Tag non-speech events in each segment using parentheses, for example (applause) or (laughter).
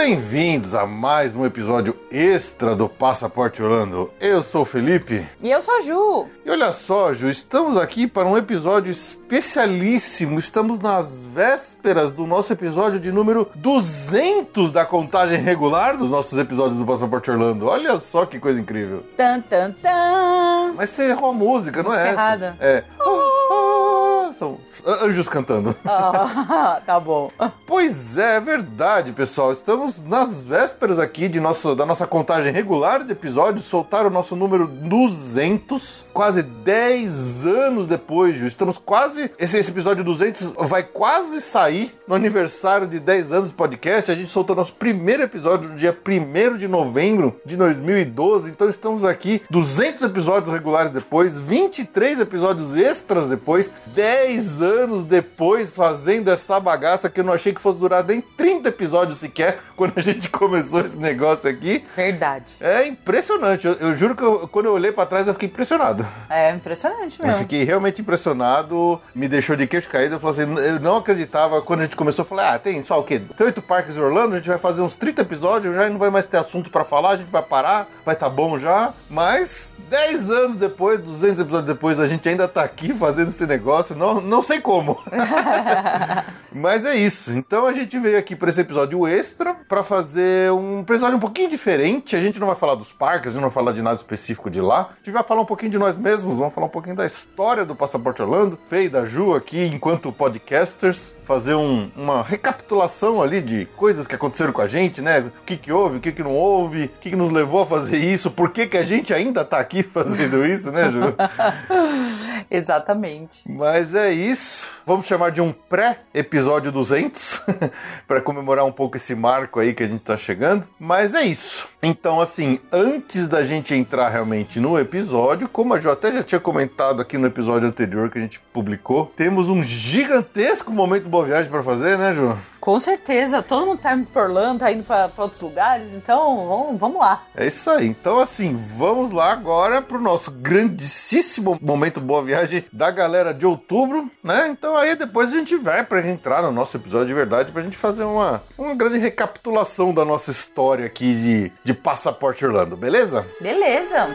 Bem-vindos a mais um episódio extra do Passaporte Orlando. Eu sou o Felipe. E eu sou a Ju. E olha só, Ju, estamos aqui para um episódio especialíssimo. Estamos nas vésperas do nosso episódio de número 200 da contagem regular dos nossos episódios do Passaporte Orlando. Olha só que coisa incrível. Tan, tan, tan. Mas você errou a música, não é Música essa? errada. É. São anjos cantando. (laughs) Ah, tá bom. Pois é, é verdade, pessoal. Estamos nas vésperas aqui de nosso, da nossa contagem regular de episódios. Soltaram o nosso número 200, quase 10 anos depois, Ju. Estamos quase. Esse, esse episódio 200 vai quase sair no aniversário de 10 anos do podcast. A gente soltou nosso primeiro episódio no dia 1 de novembro de 2012. Então estamos aqui 200 episódios regulares depois, 23 episódios extras depois, 10 anos depois fazendo essa bagaça que eu não achei que fosse durar nem 30 episódios sequer (laughs) quando a gente começou esse negócio aqui. Verdade. É impressionante. Eu, eu juro que eu- quando eu olhei pra trás eu fiquei impressionado. É impressionante Eu mesmo. fiquei realmente impressionado, me deixou de queixo caído. Eu falei assim, eu não acreditava. Quando a gente começou, eu falei, ah, tem só o quê? Tem oito parques em Orlando, a gente vai fazer uns 30 episódios já e não vai mais ter assunto pra falar, a gente vai parar, vai tá bom já. Mas 10 anos depois, 200 episódios depois, a gente ainda tá aqui fazendo esse negócio, não, não sei como. (laughs) Mas é isso. Então a gente veio aqui para esse episódio extra para fazer um episódio um pouquinho diferente. A gente não vai falar dos parques, a gente não vai falar de nada específico de lá. A gente vai falar um pouquinho de nós mesmos, vamos falar um pouquinho da história do Passaporte Orlando, Fei da Ju aqui enquanto podcasters, fazer um- uma recapitulação ali de coisas que aconteceram com a gente, né? O que que houve, o que que não houve, o que que nos levou a fazer isso, por que que a gente ainda tá aqui (laughs) fazendo isso, né, Ju? (laughs) Exatamente. Mas é isso. Vamos chamar de um pré-episódio 200 (laughs) para comemorar um pouco esse marco aí que a gente tá chegando. Mas é isso. Então, assim, antes da gente entrar realmente no episódio, como a Jo até já tinha comentado aqui no episódio anterior que a gente publicou, temos um gigantesco momento boa viagem para fazer, né, Jo? Com certeza. Todo mundo tá indo pra Orlando, tá indo pra, pra outros lugares. Então, vamos, vamos lá. É isso aí. Então, assim, vamos lá agora pro nosso grandíssimo momento boa viagem da galera de outubro, né? Então aí depois a gente vai para entrar no nosso episódio de verdade pra gente fazer uma, uma grande recapitulação da nossa história aqui de, de Passaporte Orlando, beleza? Beleza.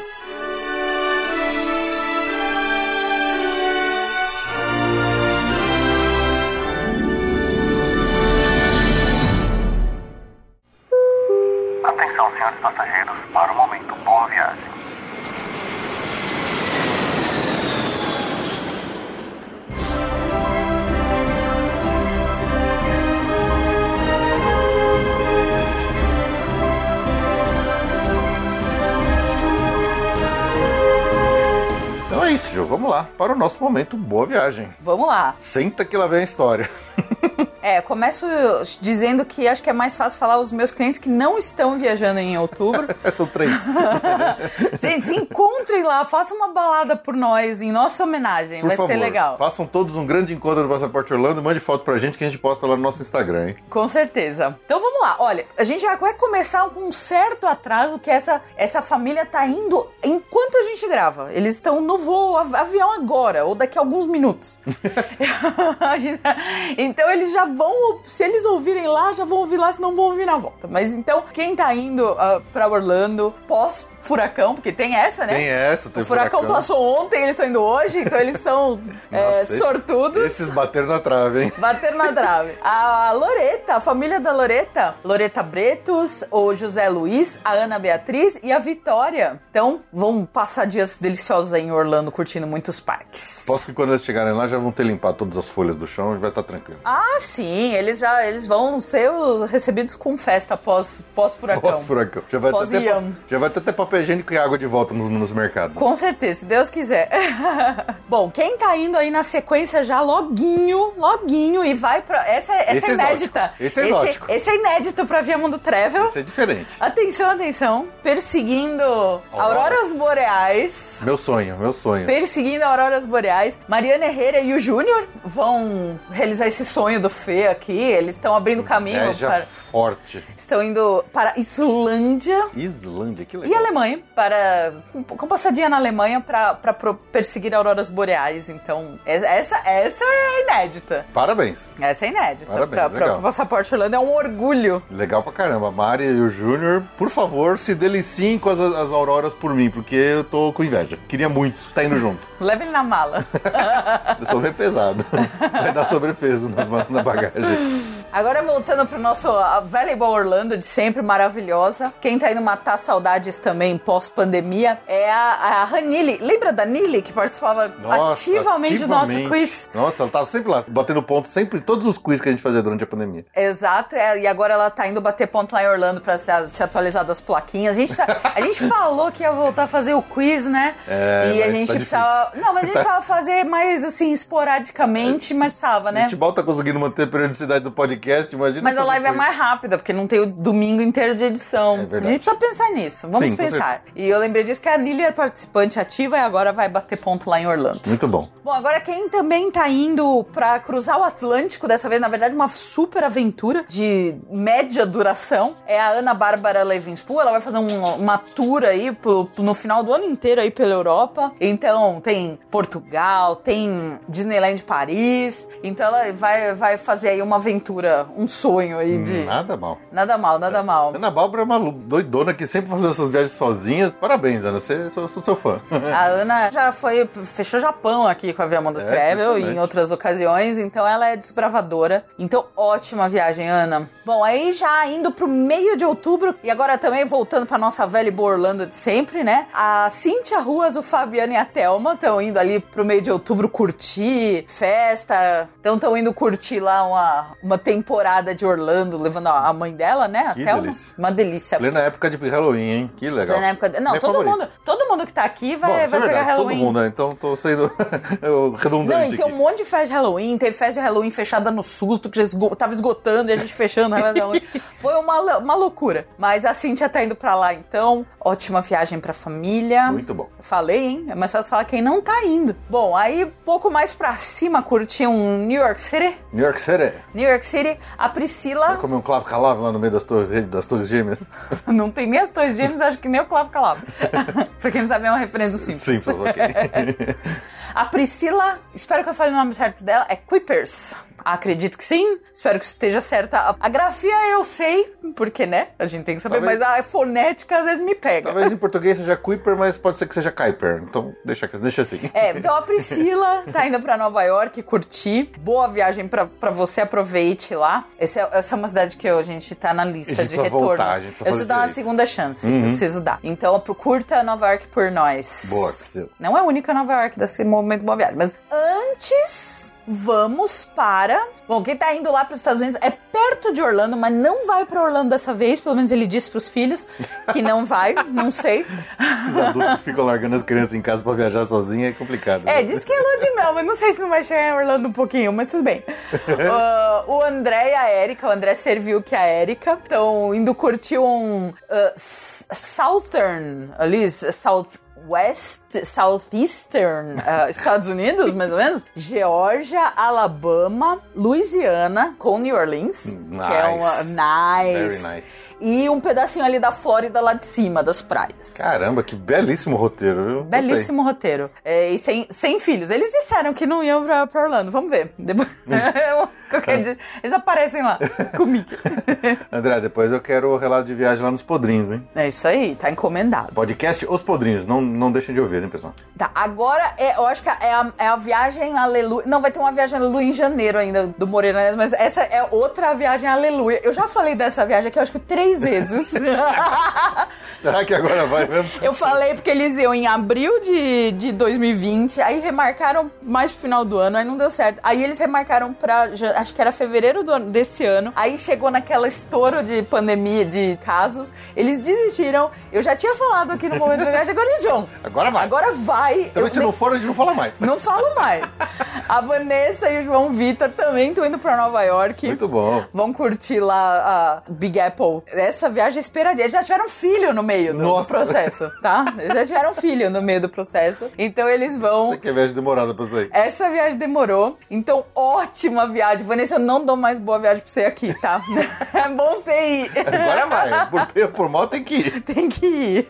Atenção, senhores passageiros, Então é isso, Ju. Vamos lá para o nosso momento boa viagem. Vamos lá. Senta que lá vem a história. (laughs) É, começo dizendo que acho que é mais fácil falar aos meus clientes que não estão viajando em outubro. (laughs) São três. (laughs) Gente, se encontrem lá, façam uma balada por nós em nossa homenagem. Por Vai favor, ser legal. façam todos um grande encontro do Passaporte Orlando. Mande foto pra gente que a gente posta lá no nosso Instagram, hein? Com certeza. Então vamos lá. Olha, a gente já vai começar com um certo atraso que essa, essa família tá indo enquanto a gente grava. Eles estão no voo, av- avião agora, ou daqui a alguns minutos. (laughs) Então eles já vão, se eles ouvirem lá, já vão ouvir lá, se não vão ouvir na volta. Mas então, quem tá indo uh, pra Orlando pós furacão, porque tem essa, né? Tem essa, tem o furacão, furacão. passou ontem, eles estão indo hoje, então eles estão (laughs) é, sortudos. Esses bateram na trave, hein? Bater na trave. (laughs) A Loreta, a família da Loreta, Loreta Bretos, o José Luiz, a Ana Beatriz e a Vitória. Então, vão passar dias deliciosos aí em Orlando, curtindo muitos parques. Posso que quando eles chegarem lá já vão ter limpado todas as folhas do chão e vai estar tranquilo. Ah, sim, eles já eles vão ser os recebidos com festa pós, pós furacão. Pós-furacão. Já vai ter Pós-Ian. pa- já vai ter até papel higiênico e água de volta nos, nos mercados. Com certeza, se Deus quiser. (laughs) Bom, quem tá indo aí na sequência já loguinho, loguinho e vai pra. Essa, essa Esse é é inédita. Esse é esse, exótico. esse é inédito pra Via Mundo Travel. Isso é diferente. Atenção, atenção. Perseguindo auroras boreais. Meu sonho, meu sonho. Perseguindo auroras boreais. Mariana Herrera e o Júnior vão realizar esse sonho do Fê aqui. Eles estão abrindo caminho Inveja para. forte. Estão indo para Islândia. Islândia, que E legal. Alemanha, para. com- passadinha na Alemanha para perseguir auroras boreais. Então, essa, essa é inédita. Parabéns. Essa é inédita. Parabéns, legal. pro passaporte Orlando é um orgulho. Legal pra caramba. Mari e o Júnior, por favor, se deliciem com as, as auroras por mim, porque eu tô com inveja. Queria muito estar indo junto. Leve ele na mala. (laughs) Eu sou pesado. Vai dar sobrepeso nas na bagagem. Agora voltando pro nosso Volleyball Orlando de sempre, maravilhosa. Quem tá indo matar saudades também pós-pandemia é a, a Ranili. Lembra da Nili que participava Nossa, ativamente do nosso ativamente. quiz? Nossa, ela tava sempre lá, batendo ponto, sempre em todos os quiz que a gente fazia durante a pandemia. Exato, é, e agora ela tá indo bater ponto lá em Orlando pra se, se atualizar das plaquinhas. A gente, a gente (laughs) falou que ia voltar a fazer o quiz, né? É, e a mas gente tá precisava. Não, mas a gente Tá. (laughs) precisava fazer mais assim, esporadicamente, mas precisava, A né? gente volta conseguindo manter a periodicidade do podcast, imagina. Mas a live é quiz. mais rápida, porque não tem o domingo inteiro de edição. É verdade. A gente precisa pensar nisso. Vamos Sim, pensar. E eu lembrei disso que a Nili é participante ativa e agora vai bater ponto lá em Orlando. Muito bom. Bom, agora quem também tá indo pra cruzar o Atlântico, dessa vez, na verdade, uma super aventura de média duração, é a Ana Bárbara Levinspool. Ela vai fazer um- uma tour aí pro- no final do ano inteiro aí pela Europa. Então, tem Portugal, tem Disneyland Paris. Então, ela vai, vai fazer aí uma aventura, um sonho aí de. Nada mal. Nada mal, nada mal. Ana Bárbara é uma doidona que sempre faz essas viagens sozinhas. Parabéns, Ana. Você, sou, sou seu fã. A Ana já foi, fechou Japão aqui com a Via Mundo É, Travel e em outras ocasiões, então ela é desbravadora. Então, ótima viagem, Ana. Bom, aí já indo pro meio de outubro, e agora também voltando pra nossa velha e boa Orlando de sempre, né? A Cintia Ruas, o Fabiano e a Thelma estão indo ali pro meio de outubro curtir festa. Então, estão indo curtir lá uma, uma temporada de Orlando, levando a mãe dela, né? Que Thelma. delícia. Uma delícia. Plena época de Halloween, hein? Que legal. Na época- Não, Minha todo favorita. mundo, todo mundo que tá aqui vai, Bom, vai é pegar Halloween. Todo mundo, né? Então tô sendo (laughs) eu, Não, redundante e tem um aqui. monte de festa de Halloween, teve festa de Halloween fechada no susto, que já esgo- tava esgotando e a gente fechando a festa de Halloween. (laughs) Foi uma, uma loucura. Mas a Cintia tá indo pra lá, então. Ótima viagem pra família. Muito bom. Falei, hein? É mais fácil falar quem não tá indo. Bom, aí pouco mais pra cima curti um New York City. New York City. New York City, a Priscila. Comer um clavo calavo lá no meio das torres, das torres gêmeas. (laughs) Não tem nem as Torres Gêmeas, acho que nem o Clavo Calavo. (laughs) pra quem não sabe, é uma referência do Simpsons. Simples, ok. (laughs) A Priscila, espero que eu fale o nome certo dela, é Quippers. Acredito que sim, espero que esteja certa. A- grafia eu sei, porque, né? A gente tem que saber, Talvez- mas a fonética às vezes me pega. Talvez em português seja Kuiper, mas pode ser que seja Kuiper. Então deixa, deixa assim. (laughs) É, então a Priscila tá indo pra Nova York curtir. Boa viagem pra, pra você, aproveite lá. Esse é- essa é uma cidade que a gente tá na lista de retorno. voltar, eu preciso dar uma segunda chance, eu preciso dar. Então curta Nova York por nós. Boa, Priscila. Não é a única Nova York desse movimento Boa Viagem, mas antes vamos para. Bom, quem tá indo lá para os Estados Unidos é perto de Orlando, mas não vai para Orlando dessa vez. Pelo menos ele disse pros filhos que não vai, (laughs) não sei. Esses adultos que ficam largando as crianças em casa pra viajar sozinha é complicado. É, né? diz que é lua de mel, mas não sei se não vai chegar em Orlando um pouquinho, mas tudo bem. (laughs) Ah, o André e a Erika, o André serviu que a Erika estão indo curtir um S- Southern, ali, South West Southeastern uh, (laughs) Estados Unidos, mais ou menos. Geórgia, Alabama, Louisiana, com New Orleans, que é uma nice. Very nice. E um pedacinho ali da Flórida lá de cima, das praias. Caramba, que belíssimo roteiro, viu? Gostei. Belíssimo roteiro. É, e sem, sem filhos. Eles disseram que não iam pra, pra Orlando. Vamos ver. Depois, (laughs) qualquer dia, eles aparecem lá (laughs) comigo. André, depois eu quero o relato de viagem lá nos Podrinhos, hein? É isso aí, tá encomendado. Podcast Os Podrinhos, não, não deixem de ouvir, hein, pessoal? Tá, agora é, eu acho que é a, é a viagem aleluia. Não, vai ter uma viagem aleluia em janeiro ainda do Morena, mas essa é outra viagem aleluia. Eu já falei dessa viagem aqui, eu acho que três vezes. (laughs) Será que agora vai mesmo? Eu falei porque eles iam em abril de, de 2020, aí remarcaram mais pro final do ano, aí não deu certo. Aí eles remarcaram pra, acho que era fevereiro do ano- desse ano, aí chegou naquela estouro de pandemia, de casos, eles desistiram. Eu já tinha falado aqui no Momento da Viagem, agora eles vão. Agora vai. Agora vai. Também Eu se nem- não for, a gente não fala mais. não falo mais. A Vanessa e o João Vitor também estão indo pra Nova York. Muito bom. Vão curtir lá a Big Apple. Essa viagem é esperadinha. Eles já tiveram filho no meio do, processo, tá? Eles já tiveram filho no meio do processo. Então eles vão. Você que é viagem demorada pra sair. Essa viagem demorou. Então, ótima viagem. Vanessa, eu não dou mais boa viagem pra você aqui, tá? (laughs) É bom você ir. Agora vai. Por por mal tem que ir. Tem que ir.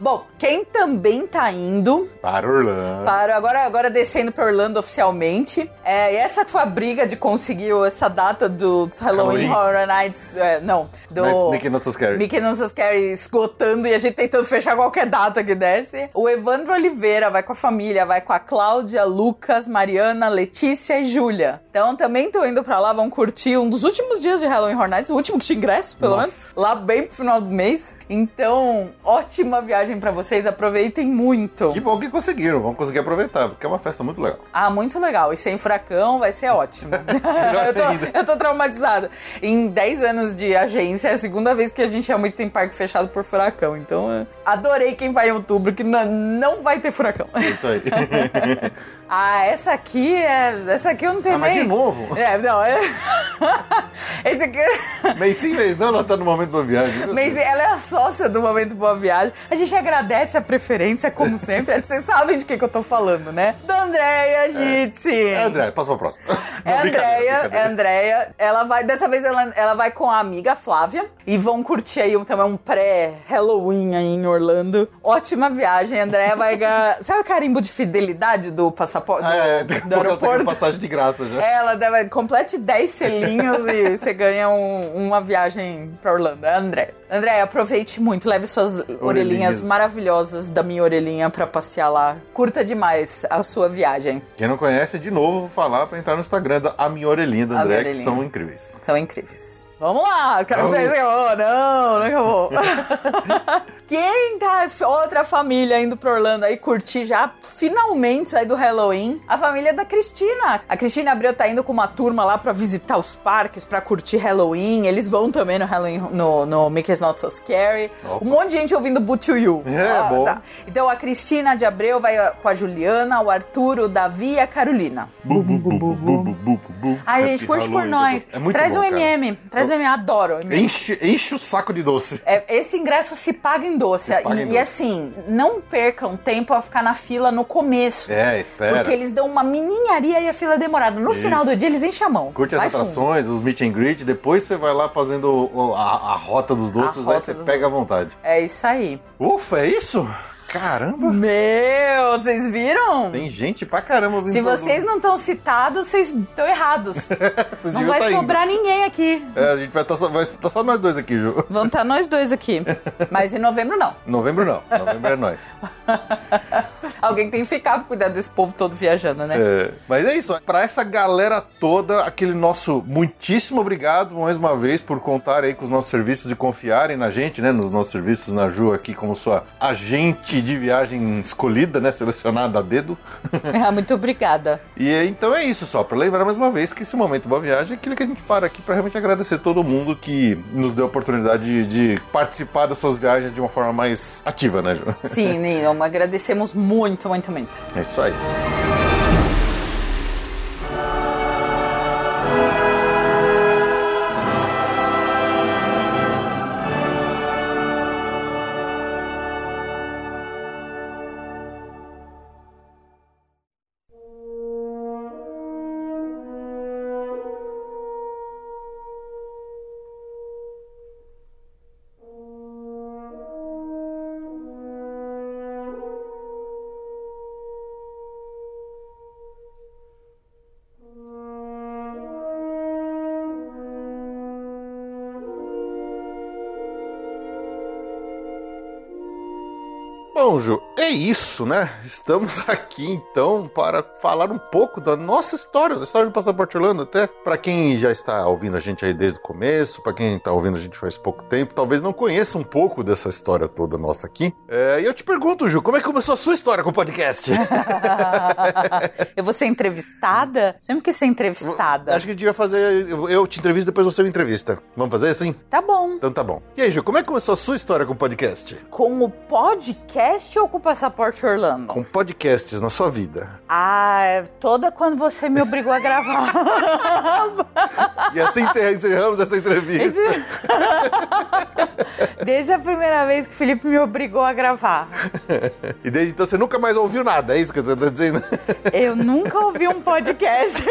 Bom, quem também tá indo Para Orlando. Para agora, agora descendo para Orlando oficialmente. É, e essa foi a briga de conseguir essa data do Halloween, Halloween. Horror Nights. é, não, do. Night- Mickey Not So Scary. Mickey Not So Scary esgotando e a gente tentando fechar qualquer data que desse. O Evandro Oliveira vai com a família, vai com a Cláudia, Lucas, Mariana, Letícia e Júlia. Então também tô indo pra lá, vão curtir um dos últimos dias de Halloween Horror Nights, o último que tinha ingresso, pelo Nossa. menos. Lá bem pro final do mês. Então, ótima viagem pra vocês, aproveitem muito. Que bom que conseguiram. Vamos conseguir aproveitar, porque é uma festa muito legal. Ah, muito legal. E sem furacão vai ser ótimo. (laughs) eu, tô, eu tô traumatizada. Em 10 anos de agência, é a segunda vez que a gente realmente tem parque fechado por furacão. Então, eu adorei quem vai em outubro, que não, não vai ter furacão. É isso aí. (laughs) ah, essa aqui é. Essa aqui eu não tenho Ah, mas nem. de novo? (laughs) É, não. É... Esse aqui. mês sim, mês não, ela tá no momento da viagem. Mas Deus. ela é a sócia do Momento Boa Viagem. A gente agradece a preferência, como sempre. (laughs) Vocês sabem de que, que eu tô falando, né? Da Andréia Jitsi. É, André, passa pra próxima. (laughs) É Não, Andréia, é. Andréia. Ela vai, dessa vez ela, ela vai com a amiga Flávia e vão curtir aí um, também um pré-Halloween aí em Orlando. Ótima viagem, Andréia vai ganhar. (laughs) Sabe o carimbo de fidelidade do passaporte? Ah, é, do, do aeroporto? passagem de graça já. Ela deve, complete 10 selinhos e você ganha um- uma viagem pra Orlando. É a André. Aproveite muito. Leve suas orelhinhas, Orelhinhas. maravilhosas da minha orelhinha pra passear lá. Curta demais a sua viagem. Quem não conhece, de novo, vou falar pra entrar no Instagram da A Minha Orelhinha da André, que são incríveis. São incríveis. Vamos lá! Ver se acabou. Não, não acabou. Quem tá outra família indo pra Orlando aí curtir já finalmente sair do Halloween? A família da Cristina. A Cristina Abreu tá indo com uma turma lá pra visitar os parques, pra curtir Halloween. Eles vão também no Halloween no, no Mickey's Not So Scary. Opa. Um monte de gente ouvindo Boot to You. É, bom. Então a Cristina de Abreu vai uh, com a Juliana, o Arthur, o Davi e a Carolina. Bu, bu, bu, bu, bu, bu, bu, bu. Ai, gente, curte por nós. É muito Traz bom, um cara. MM. Traz um MM. Adoro. MM. Enche, enche o saco de doce. É, esse ingresso se paga em doce. Paga E, em e assim, não percam tempo a ficar na fila no começo. É, espera. Porque eles dão uma mininharia e a fila é demorada. No Isso. final do dia, eles enchem a mão. Curte as Vai fundo. atrações, os meet and greet, depois você vai lá fazendo a, a rota dos doces, rota aí você pega à vontade. É isso aí. Ufa, é isso? Caramba! Meu, vocês viram? Tem gente pra caramba Se vocês não estão citados, vocês estão errados. (laughs) Não vai tá indo. sobrar ninguém aqui. É, a gente vai estar só, vai tá só nós dois aqui, Ju. Vão estar nós dois aqui. (laughs) Mas em novembro, não. Novembro não. Novembro é nós. (laughs) Alguém tem que ficar pra cuidar desse povo todo viajando, né? É, mas é isso. Pra essa galera toda, aquele nosso muitíssimo obrigado mais uma vez por contar aí com os nossos serviços e confiarem na gente, né? Nos nossos serviços na Ju aqui como sua agente de viagem escolhida, né? Selecionada a dedo. (laughs) Ah, Muito obrigada. E é, então é isso só, pra lembrar mais uma vez que esse momento Boa Viagem é aquilo que a gente para aqui pra realmente agradecer todo mundo que nos deu a oportunidade de, de participar das suas viagens de uma forma mais ativa, né, Ju? Sim, Nino, (laughs) agradecemos muito, muito, muito. É isso aí. Bom, Ju, é isso, né? Estamos (laughs) aqui então para falar um pouco da nossa história, da história do Passaporte Orlando, até para quem já está ouvindo a gente aí desde o começo, para quem está ouvindo a gente faz pouco tempo, talvez não conheça um pouco dessa história toda nossa aqui. É, e eu te pergunto, Ju, como é que começou a sua história com o podcast? (laughs) eu vou ser entrevistada? Sempre que ser entrevistada. Acho que a gente vai fazer. eu- Eu te entrevisto, depois você me entrevista. Vamos fazer assim? Tá bom. Então tá bom. E aí, Ju, como é que começou a sua história com o podcast? Com o podcast ou com o Passaporte Orlando? Com podcasts na sua vida. Ah, é toda quando você me obrigou a gravar. (laughs) E assim encerramos essa entrevista. Desde a primeira vez que o Felipe me obrigou a gravar. (laughs) E desde então você nunca mais ouviu nada, é isso que você tá dizendo? Eu nunca ouvi um podcast. (laughs)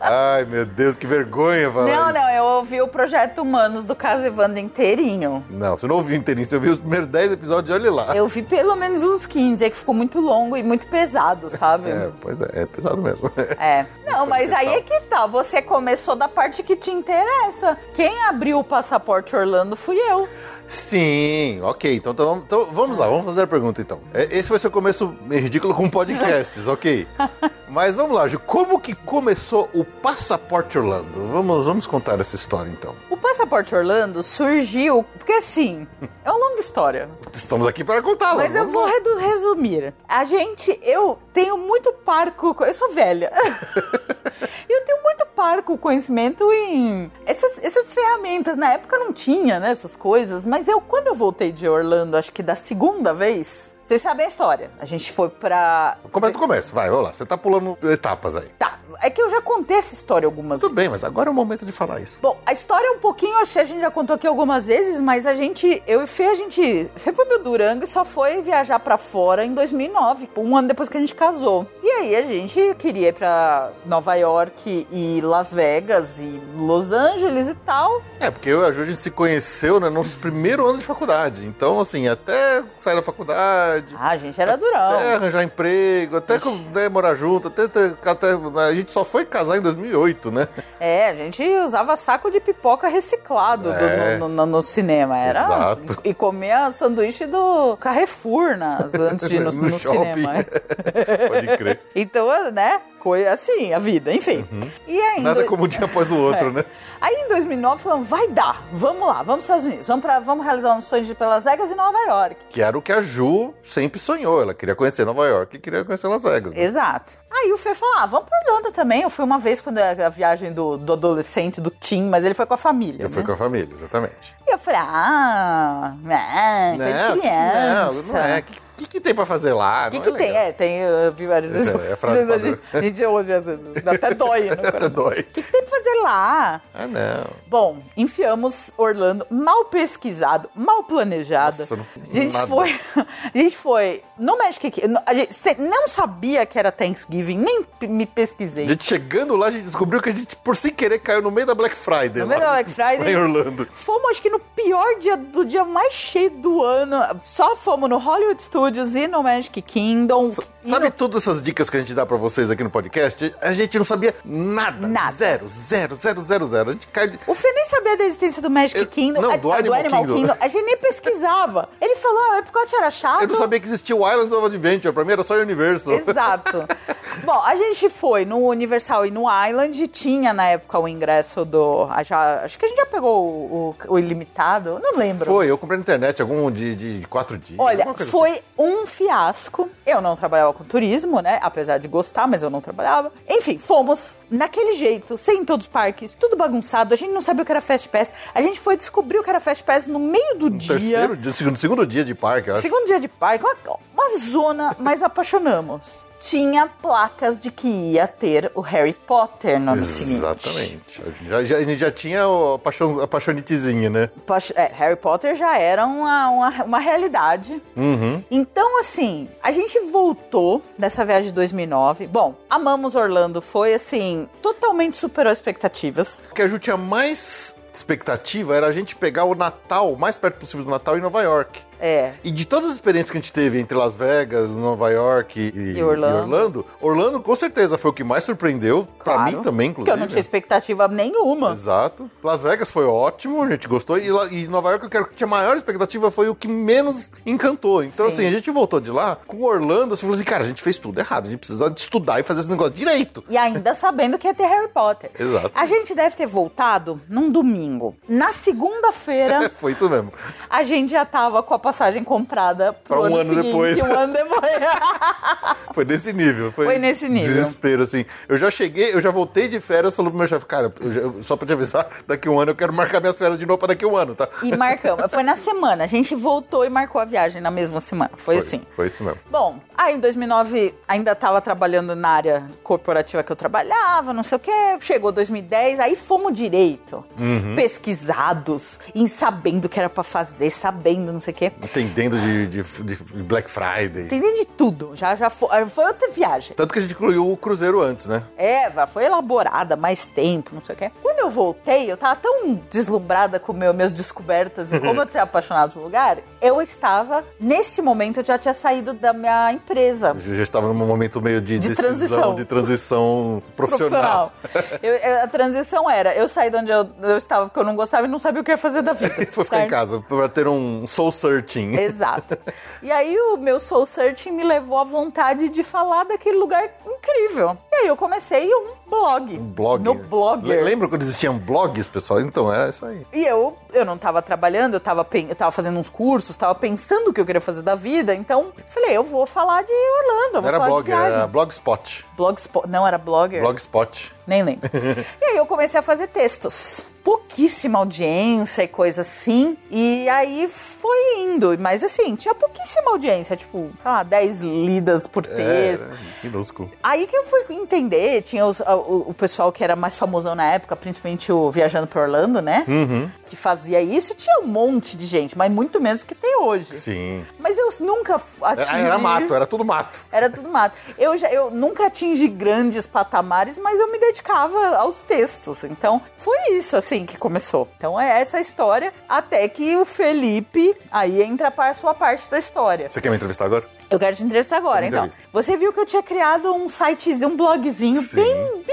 Ai, meu Deus, que vergonha falar Não, isso. não, eu ouvi o Projeto Humanos do Caso Evandro inteirinho. Não, você não ouviu inteirinho, você ouviu os primeiros 10 episódios, olha lá. Eu vi pelo menos uns 15, é que ficou muito longo e muito pesado, sabe? É, pois é, é pesado mesmo. (laughs) É. Não, mas aí é que tá. Você começou da parte que te interessa. Quem abriu o passaporte Orlando fui eu. Sim, ok. Então, então, vamos- então vamos lá, vamos fazer a pergunta então. É, Esse foi seu começo ridículo com podcasts, ok. (laughs) Mas vamos lá, Ju, como que começou o Passaporte Orlando? Vamos, vamos contar essa história então. O passaporte Orlando surgiu. Porque assim, (laughs) é uma longa história. Estamos aqui para contá-la. Mas eu vou lá. resumir. A gente, eu tenho muito parco. Eu sou velha. (laughs) eu tenho muito parco conhecimento em essas, essas ferramentas. Na época não tinha, né, essas coisas. Mas eu, quando eu voltei de Orlando, acho que da segunda vez. Vocês sabem a história. A gente foi pra. Começa do começo, vai, vamos lá. Você tá pulando etapas aí. Tá, é que eu já contei essa história algumas Tudo bem, vezes. mas agora é o momento de falar isso. Bom, a história é um pouquinho, acho que a gente já contou aqui algumas vezes, mas a gente, eu e Fê, a gente, Fê foi meu Durango e só foi viajar pra fora em 2009, um ano depois que a gente casou. E aí a gente queria ir pra Nova York e Las Vegas e Los Angeles e tal. É, porque eu e a Ju, a gente se conheceu né, no nosso primeiro ano de faculdade. Então, assim, até sair da faculdade, Ah, a gente era até durão. arranjar emprego, até né, morar junto, até, até, até- A gente só foi casar em 2008, né? É, a gente usava saco de pipoca reciclado do- É. no, no- no cinema. Era, Exato. E, comia sanduíche do Carrefour nas, antes de ir no, (laughs) no cinema. (laughs) Pode crer. (laughs) Então, né? Coisa assim, a vida, enfim. E ainda. Nada como um dia após o (laughs) outro, né? Aí em 2009 falamos, vai dar, vamos lá, vamos para os Estados Unidos, vamos, pra, vamos realizar um sonho de Las Vegas e Nova York. Que era o que a Ju sempre sonhou. Ela queria conhecer Nova York e queria conhecer Las Vegas. né? Exato. Aí o Fê falou, ah, vamos para Orlando também. Eu fui uma vez quando era a viagem do, do adolescente, do teen, mas ele foi com a família. Eu fui né? com a família, exatamente. E eu falei, ah, ah Não, não, não é. O que, que, que tem pra fazer lá? O que, que é tem? É, tem, eu vi várias vezes. (laughs) É, é a frase a gente, a gente hoje, assim, até dói (laughs) no coração. dói. O que, que tem pra fazer lá? Ah, não. Bom, enfiamos Orlando mal pesquisado, mal planejado. Nossa, não- a gente nada. foi, (laughs) a gente foi no Magic Kingdom. A gente não sabia que era Thanksgiving, nem me pesquisei. A gente chegando lá, a gente descobriu que a gente, por sem querer, caiu no meio da Black Friday. No meio da Black Friday. em Orlando. Fomos, acho que no pior dia do dia mais cheio do ano. Só fomos no Hollywood Studios e no Magic Kingdom. E Sabe no- todas essas dicas que a gente dá pra vocês aqui no podcast? A gente não sabia nada. Nada. Zero, zero, zero, zero, zero. A gente cai de... O Fê nem sabia da existência do Magic Eu- Kingdom. não, a- do a- Animal Kingdom. A gente nem pesquisava. Ele falou, ah, o Epcot era chato. Eu não sabia que existia o Island of Adventure. Pra mim era só o Universal. Exato. (laughs) Bom, a gente foi no Universal e no Island, tinha na época o ingresso do. Já, acho que a gente já pegou o, o- o ilimitado, não lembro. Foi, eu comprei na internet algum de, de quatro dias. Olha, foi assim. Um fiasco. Eu não trabalhava com turismo, né? Apesar de gostar, mas eu não trabalhava. Enfim, fomos naquele jeito, sem todos os parques, tudo bagunçado. A gente não sabia o que era Fast Pass. A gente foi descobrir o que era Fast Pass no meio do dia. Terceiro dia, segundo, segundo dia de parque, acho. Segundo dia de parque, uma, uma zona, mas apaixonamos. Tinha placas de que ia ter o Harry Potter no ano seguinte. Exatamente. A gente já, já- a gente já tinha o paixão, a paixonitezinha, né? É, Harry Potter já era uma, uma, uma realidade. Uhum. Então, assim, a gente voltou dessa viagem de 2009. Bom, amamos Orlando. Foi, assim, totalmente superou expectativas. O que a gente tinha mais expectativa era a gente pegar o Natal, o mais perto possível do Natal, em Nova York. É. E de todas as experiências que a gente teve entre Las Vegas, Nova York e, E Orlando. Orlando, Orlando com certeza foi o que mais surpreendeu. Pra Claro. mim também, Porque inclusive. eu não tinha expectativa nenhuma. Exato. Las Vegas foi ótimo, a gente gostou. E, lá- e Nova York, eu quero que tinha maior expectativa, foi o que menos encantou. Então, Sim. assim, a gente voltou de lá com Orlando, assim, falou assim, cara, a gente fez tudo errado, a gente precisa estudar e fazer esse negócio direito. E ainda sabendo que ia ter Harry Potter. Exato. A gente deve ter voltado num domingo. Na segunda-feira, (laughs) Foi isso mesmo. a gente já tava com a passagem comprada pro Pra um ano seguinte, depois. Um ano depois. (laughs) Foi nesse nível. Foi, Foi nesse nível. Desespero, assim. Eu já cheguei, eu já voltei de férias, falou pro meu chefe, cara, já- só pra te avisar, daqui um ano eu quero marcar minhas férias de novo pra daqui um ano, tá? e marcamos. Foi na semana. A gente voltou e marcou a viagem na mesma semana. Foi, assim. Foi isso mesmo. Bom, aí em 2009 ainda tava trabalhando na área corporativa que eu trabalhava, não sei o quê. Chegou 2010, aí fomos direito. Uhum. Pesquisados, em sabendo o que era pra fazer, sabendo não sei o quê. Entendendo de, de- de Black Friday. Entendendo de tudo. Já, já foi, foi outra viagem. Tanto que a gente incluiu o cruzeiro antes, né? É, foi elaborada mais tempo, não sei o quê. Quando eu voltei, eu tava tão deslumbrada com meu, minhas descobertas e como eu tinha apaixonado no lugar, eu estava, nesse momento, eu já tinha saído da minha empresa. Eu já estava num momento meio de, De decisão, transição. de transição (laughs) profissional. Eu- eu- a transição era, eu saí de onde eu, eu estava, porque eu não gostava e não sabia o que ia fazer da vida. (laughs) Foi ficar em casa pra ter um soul searching. Exato. E aí o meu soul searching me levou à vontade de falar daquele lugar incrível. E aí eu comecei um blog. Um blog. No. Le- Lembra quando existiam blogs, pessoal? Então, era isso aí. E eu, eu não tava trabalhando, eu tava, eu tava fazendo uns cursos, tava pensando o que eu queria fazer da vida, então falei, eu vou falar de Orlando, era blog, era blogspot. Blogspot, não era blogger? Blogspot. Nem lembro. (laughs) e aí eu comecei a fazer textos. Pouquíssima audiência e coisa assim. E aí foi indo. Mas assim, tinha pouquíssima audiência. Tipo, sei lá, 10 lidas por texto. Era minúsculo. Aí que eu fui entender, tinha os- a- o, o pessoal que era mais famosão na época, principalmente o Viajando pra Orlando, né? Uhum. Que fazia isso. Tinha um monte de gente, mas muito menos que tem hoje. Sim. Mas eu nunca f- atingi... Era mato, era tudo mato. Era tudo mato. Eu, já, eu nunca atingi grandes patamares, mas eu me dedicava aos textos. Então, foi isso, assim, que começou. Então, é essa a história, até que o Felipe, aí entra para a sua parte da história. Você quer me entrevistar agora? Eu quero te entrevistar agora, então. Você viu que eu tinha criado um sitezinho, um blogzinho Sim. bem, bem,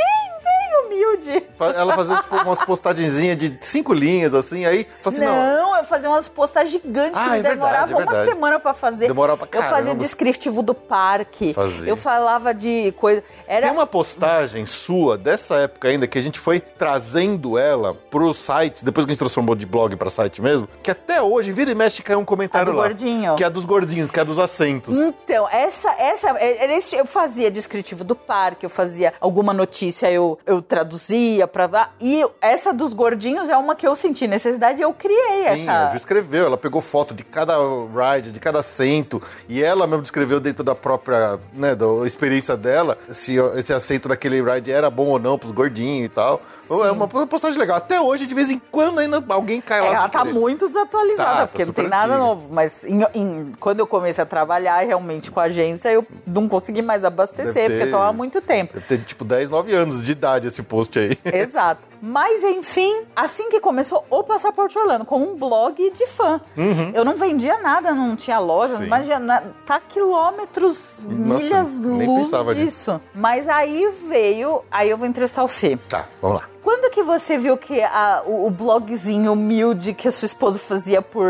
bem humilde. Ela fazia tipo, umas postagenzinhas de cinco linhas, assim, aí assim, não. não, eu fazia umas postagens gigantes Ah, que me é verdade, demorava é uma verdade. semana pra fazer. Demorava pra Eu fazia caramba. descritivo do parque. Fazia. Eu falava de coisa. Era Tem uma postagem sua dessa época ainda que a gente foi trazendo ela pros sites, depois que a gente transformou de blog pra site mesmo, que até hoje vira e mexe cai um comentário lá. gordinho. Que é a dos gordinhos, que é dos assentos. Então, essa, essa, era esse- eu fazia descritivo do parque, eu fazia alguma notícia, eu, eu traduzia pra lá. E essa dos gordinhos é uma que eu senti necessidade e eu criei Sim, essa. a Ju escreveu, ela pegou foto de cada ride, de cada assento, e ela mesmo descreveu dentro da própria, né, da experiência dela, se esse assento daquele ride era bom ou não pros gordinhos e tal. É uma postagem legal. Até hoje, de vez em quando, ainda alguém cai lá. É, ela tá querer. muito desatualizada, Tá, tá porque não super tem nada antiga. novo. Mas em- em- quando eu comecei a trabalhar realmente com a agência, eu não consegui mais abastecer, ter- porque há muito tempo. Deve ter, tipo, 10, 9 anos de idade esse post aí. (laughs) Exato. Mas enfim, assim que começou o Passaporte Orlando, com um blog de fã. Eu não vendia nada, não tinha loja, Uhum. Imagina, tá quilômetros, Nossa, milhas luz nisso. disso. Mas aí veio, aí eu vou entrevistar o Fê. Tá, vamos lá. Quando que você viu que a- o, o blogzinho humilde que a sua esposa fazia por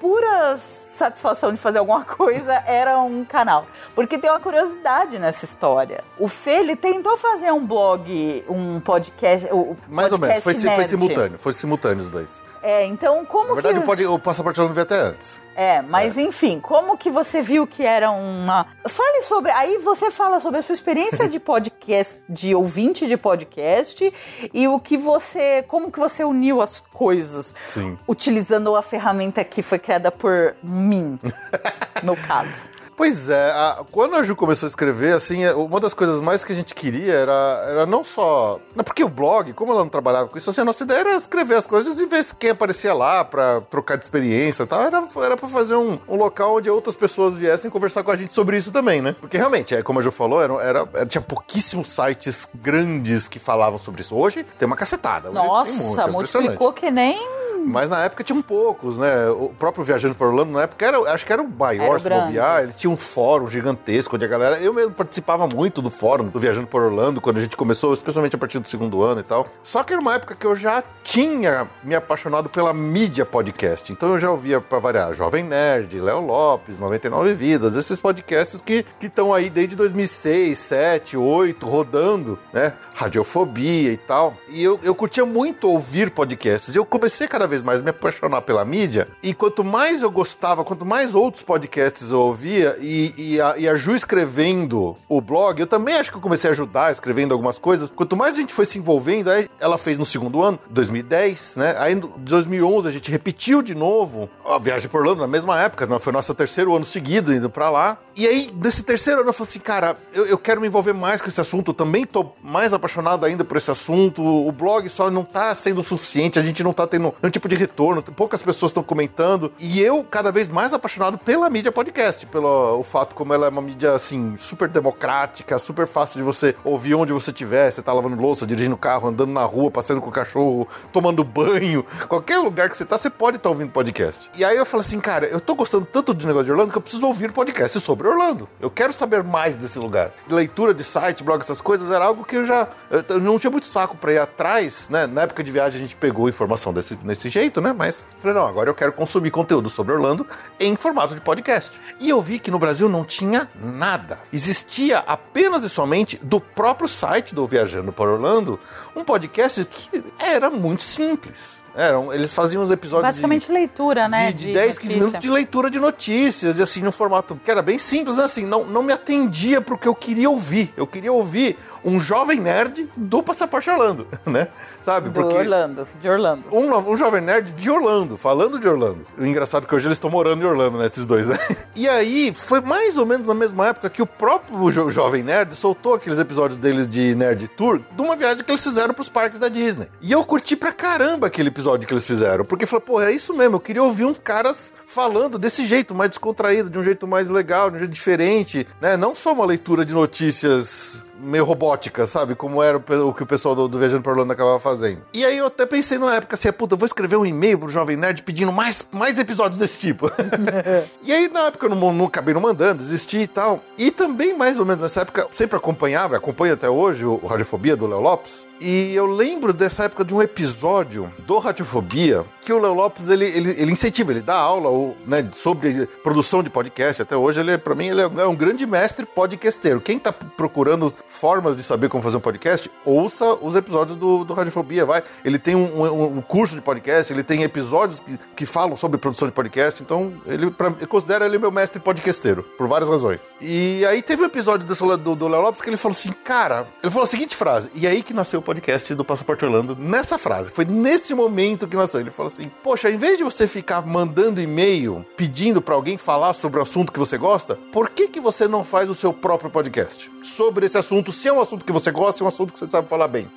pura satisfação de fazer alguma coisa era um canal? Porque tem uma curiosidade nessa história. O Fê, ele tentou fazer um blog, um podcast. O Mais ou menos, podcast foi, foi simultâneo, foi simultâneo os dois. É, então como Na verdade, que... o, pod- o passaporte não veio até antes. É, mas enfim, como que você viu que era uma. Fale sobre. Aí você fala sobre a sua experiência de (laughs) podcast, de ouvinte de podcast, e o que você. Como que você uniu as coisas. Sim. Utilizando a ferramenta que foi criada por mim, (laughs) no caso. Pois é, a- quando a Ju começou a escrever, assim, é, uma das coisas mais que a gente queria era, era não só. não, Porque o blog, como ela não trabalhava com isso, assim, a nossa ideia era escrever as coisas e ver se quem aparecia lá pra trocar de experiência e tal. Era, era pra fazer um, um local onde outras pessoas viessem conversar com a gente sobre isso também, né? Porque realmente, é, como a Ju falou, era, era- era- tinha pouquíssimos sites grandes que falavam sobre isso. Hoje tem uma cacetada. hoje Nossa, é multiplicou que nem. Mas na época tinham poucos, né? O próprio Viajando para Orlando, na época, era, acho que era o maior, Era o se bobear. Ele tinha um fórum gigantesco onde a galera. Eu mesmo participava muito do fórum do Viajando por Orlando quando a gente começou, especialmente a partir do segundo ano e tal. Só que era uma época que eu já tinha me apaixonado pela mídia podcast. Então eu já ouvia, pra variar, Jovem Nerd, Léo Lopes, 99 Vidas, esses podcasts que estão aí desde 2006, 7, 8, rodando, né? Radiofobia e tal. E eu, eu curtia muito ouvir podcasts. Eu comecei cada vez mais a me apaixonar pela mídia. E quanto mais eu gostava, quanto mais outros podcasts eu ouvia, e, e, a, e a Ju escrevendo o blog, eu também acho que eu comecei a ajudar escrevendo algumas coisas. Quanto mais a gente foi se envolvendo, aí ela fez no segundo ano, 2010, né? Aí em 2011 a gente repetiu de novo a viagem por Orlando na mesma época, né? foi nosso terceiro ano seguido indo pra lá. E aí, nesse terceiro ano, eu falei assim, cara, eu, eu quero me envolver mais com esse assunto, eu também tô mais apaixonado ainda por esse assunto. O blog só não tá sendo suficiente, a gente não tá tendo nenhum tipo de retorno, poucas pessoas estão comentando. E eu, cada vez mais apaixonado pela mídia podcast, pelo o fato como ela é uma mídia, assim, super democrática, super fácil de você ouvir onde você estiver. Você tá lavando louça, dirigindo carro, andando na rua, passeando com o cachorro, tomando banho. Qualquer lugar que você tá, você pode estar ouvindo podcast. E aí eu falei assim, cara, eu tô gostando tanto do negócio de Orlando que eu preciso ouvir podcast sobre Orlando. Eu quero saber mais desse lugar. Leitura de site, blog, essas coisas, era algo que eu já. Eu não tinha muito saco pra ir atrás, né? Na época de viagem a gente pegou informação desse, desse jeito, né? Mas falei, não, agora eu quero consumir conteúdo sobre Orlando em formato de podcast. E eu vi que no Brasil não tinha nada. Existia apenas e somente do próprio site do Viajando para Orlando um podcast que era muito simples. Eram, eles faziam os episódios de- Basicamente leitura, né? de, de 10, 15 notícia. minutos de leitura de notícias, e assim, no formato que era bem simples, né? assim, não, não me atendia pro que eu queria ouvir. Eu queria ouvir um jovem nerd do Passaporte Orlando, (laughs) né? Sabe? Do Orlando, de Orlando. Um, um jovem nerd de Orlando, falando de Orlando. O engraçado é que hoje eles estão morando em Orlando, né? Esses dois, né? (laughs) E aí, foi mais ou menos na mesma época que o próprio jo- Jovem Nerd soltou aqueles episódios deles de Nerd Tour de uma viagem que eles fizeram pros parques da Disney. E eu curti pra caramba aquele episódio que eles fizeram, porque falei, pô, é isso mesmo, eu queria ouvir uns caras falando desse jeito, mais descontraído, de um jeito mais legal, de um jeito diferente, né? Não só uma leitura de notícias meio robótica, sabe? Como era o, que o pessoal do, do Viajando para Orlando acabava fazendo. E aí eu até pensei na época assim, puta, eu vou escrever um e-mail pro Jovem Nerd pedindo mais, mais episódios desse tipo. (laughs) e aí na época eu não, não acabei não mandando, desisti e tal. E também mais ou menos nessa época, sempre acompanhava, acompanho até hoje o Radiofobia do Léo Lopes. E eu lembro dessa época de um episódio do Radiofobia que o Léo Lopes ele, ele, ele incentiva, ele dá aula né, sobre produção de podcast. Até hoje, ele, para mim, ele é um grande mestre podcasteiro. Quem tá procurando formas de saber como fazer um podcast, ouça os episódios do, do Radiofobia, vai. Ele tem um, um- um curso de podcast, ele tem episódios que, que falam sobre produção de podcast. Então, ele pra, eu considero ele meu mestre podcasteiro, por várias razões. E aí teve um episódio do, do, do Léo Lopes que ele falou assim, cara, ele falou a seguinte frase, e aí que nasceu o podcast do Passaporte Orlando, nessa frase. Foi nesse momento que nasceu. Ele falou assim, poxa, em vez de você ficar mandando e-mail pedindo pra alguém falar sobre o assunto que você gosta, por que que você não faz o seu próprio podcast sobre esse assunto, se é um assunto que você gosta, é um assunto que você sabe falar bem?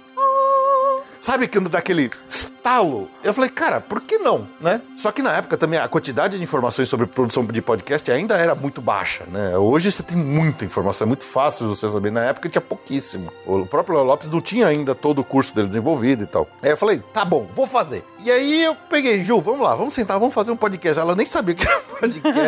Sabe que dá aquele estalo? Eu falei, cara, por que não, né? Só que na época também a quantidade de informações sobre produção de podcast ainda era muito baixa, né? Hoje você tem muita informação, é muito fácil você saber. Na época tinha pouquíssimo. O próprio Léo Lopes não tinha ainda todo o curso dele desenvolvido e tal. Aí eu falei, tá bom, vou fazer. E aí eu peguei, Ju, vamos lá, vamos sentar, vamos fazer um podcast. Ela nem sabia que era um podcast.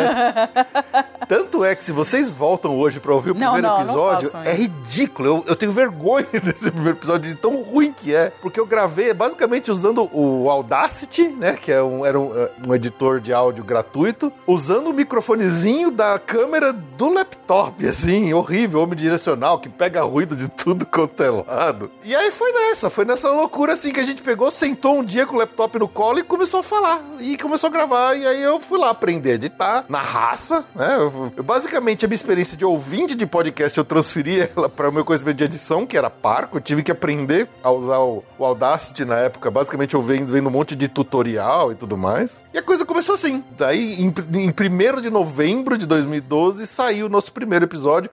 (laughs) Tanto é que se vocês voltam hoje pra ouvir o Não, primeiro não, não episódio, façam é ridículo. Eu, eu tenho vergonha (laughs) desse primeiro episódio de tão ruim que é. Porque eu gravei basicamente usando o Audacity, né? Que é um, era um, é, um editor de áudio gratuito, usando o microfonezinho da câmera do laptop, assim, horrível, omnidirecional, que pega ruído de tudo quanto é lado. E aí foi nessa, foi nessa loucura assim que a gente pegou, sentou um dia com o laptop no colo e começou a falar. E começou a gravar. E aí eu fui lá aprender a editar na raça, né? Eu, eu, basicamente, a minha experiência de ouvinte de podcast, eu transferi (laughs) ela para o meu conhecimento de edição, que era parco. Eu tive que aprender a usar o, o Audacity na época, basicamente eu vendo um monte de tutorial e tudo mais. E a coisa começou assim. Daí, em, em 1 de novembro de 2012, saiu o nosso primeiro episódio.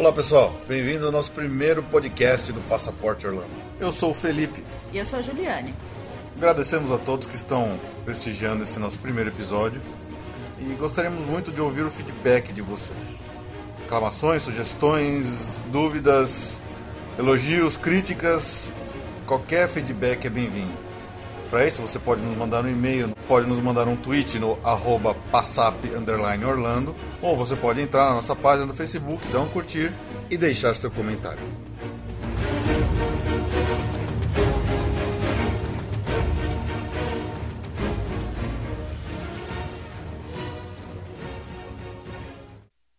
Olá pessoal, bem-vindos ao nosso primeiro podcast do Passaporte Orlando. Eu sou o Felipe. E eu sou a Juliane. Agradecemos a todos que estão prestigiando esse nosso primeiro episódio e gostaríamos muito de ouvir o feedback de vocês. Reclamações, sugestões, dúvidas, elogios, críticas, qualquer feedback é bem-vindo. Para isso, você pode nos mandar um e-mail, pode nos mandar um tweet no arroba passap, Orlando, ou você pode entrar na nossa página do Facebook, dar um curtir e deixar seu comentário.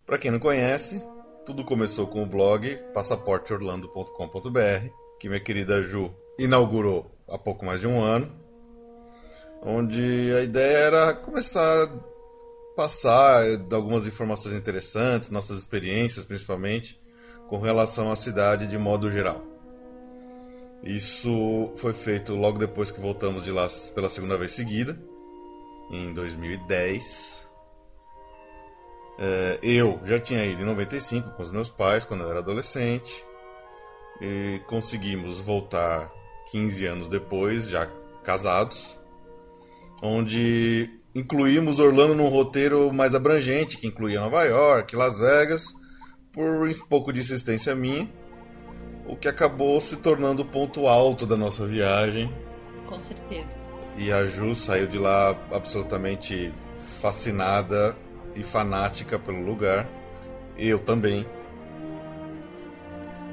Para quem não conhece, tudo começou com o blog passaporteorlando.com.br, que minha querida Ju inaugurou há pouco mais de um ano, onde a ideia era começar a passar algumas informações interessantes, nossas experiências principalmente, com relação à cidade de modo geral. Isso foi feito logo depois que voltamos de lá pela segunda vez seguida, em 2010. É, eu já tinha ido em 95 com os meus pais quando eu era adolescente. E conseguimos voltar 15 anos depois, já casados, onde incluímos Orlando num roteiro mais abrangente, que incluía Nova York, Las Vegas, por um pouco de insistência minha, o que acabou se tornando o ponto alto da nossa viagem. Com certeza. E a Ju saiu de lá absolutamente fascinada e fanática pelo lugar. Eu também.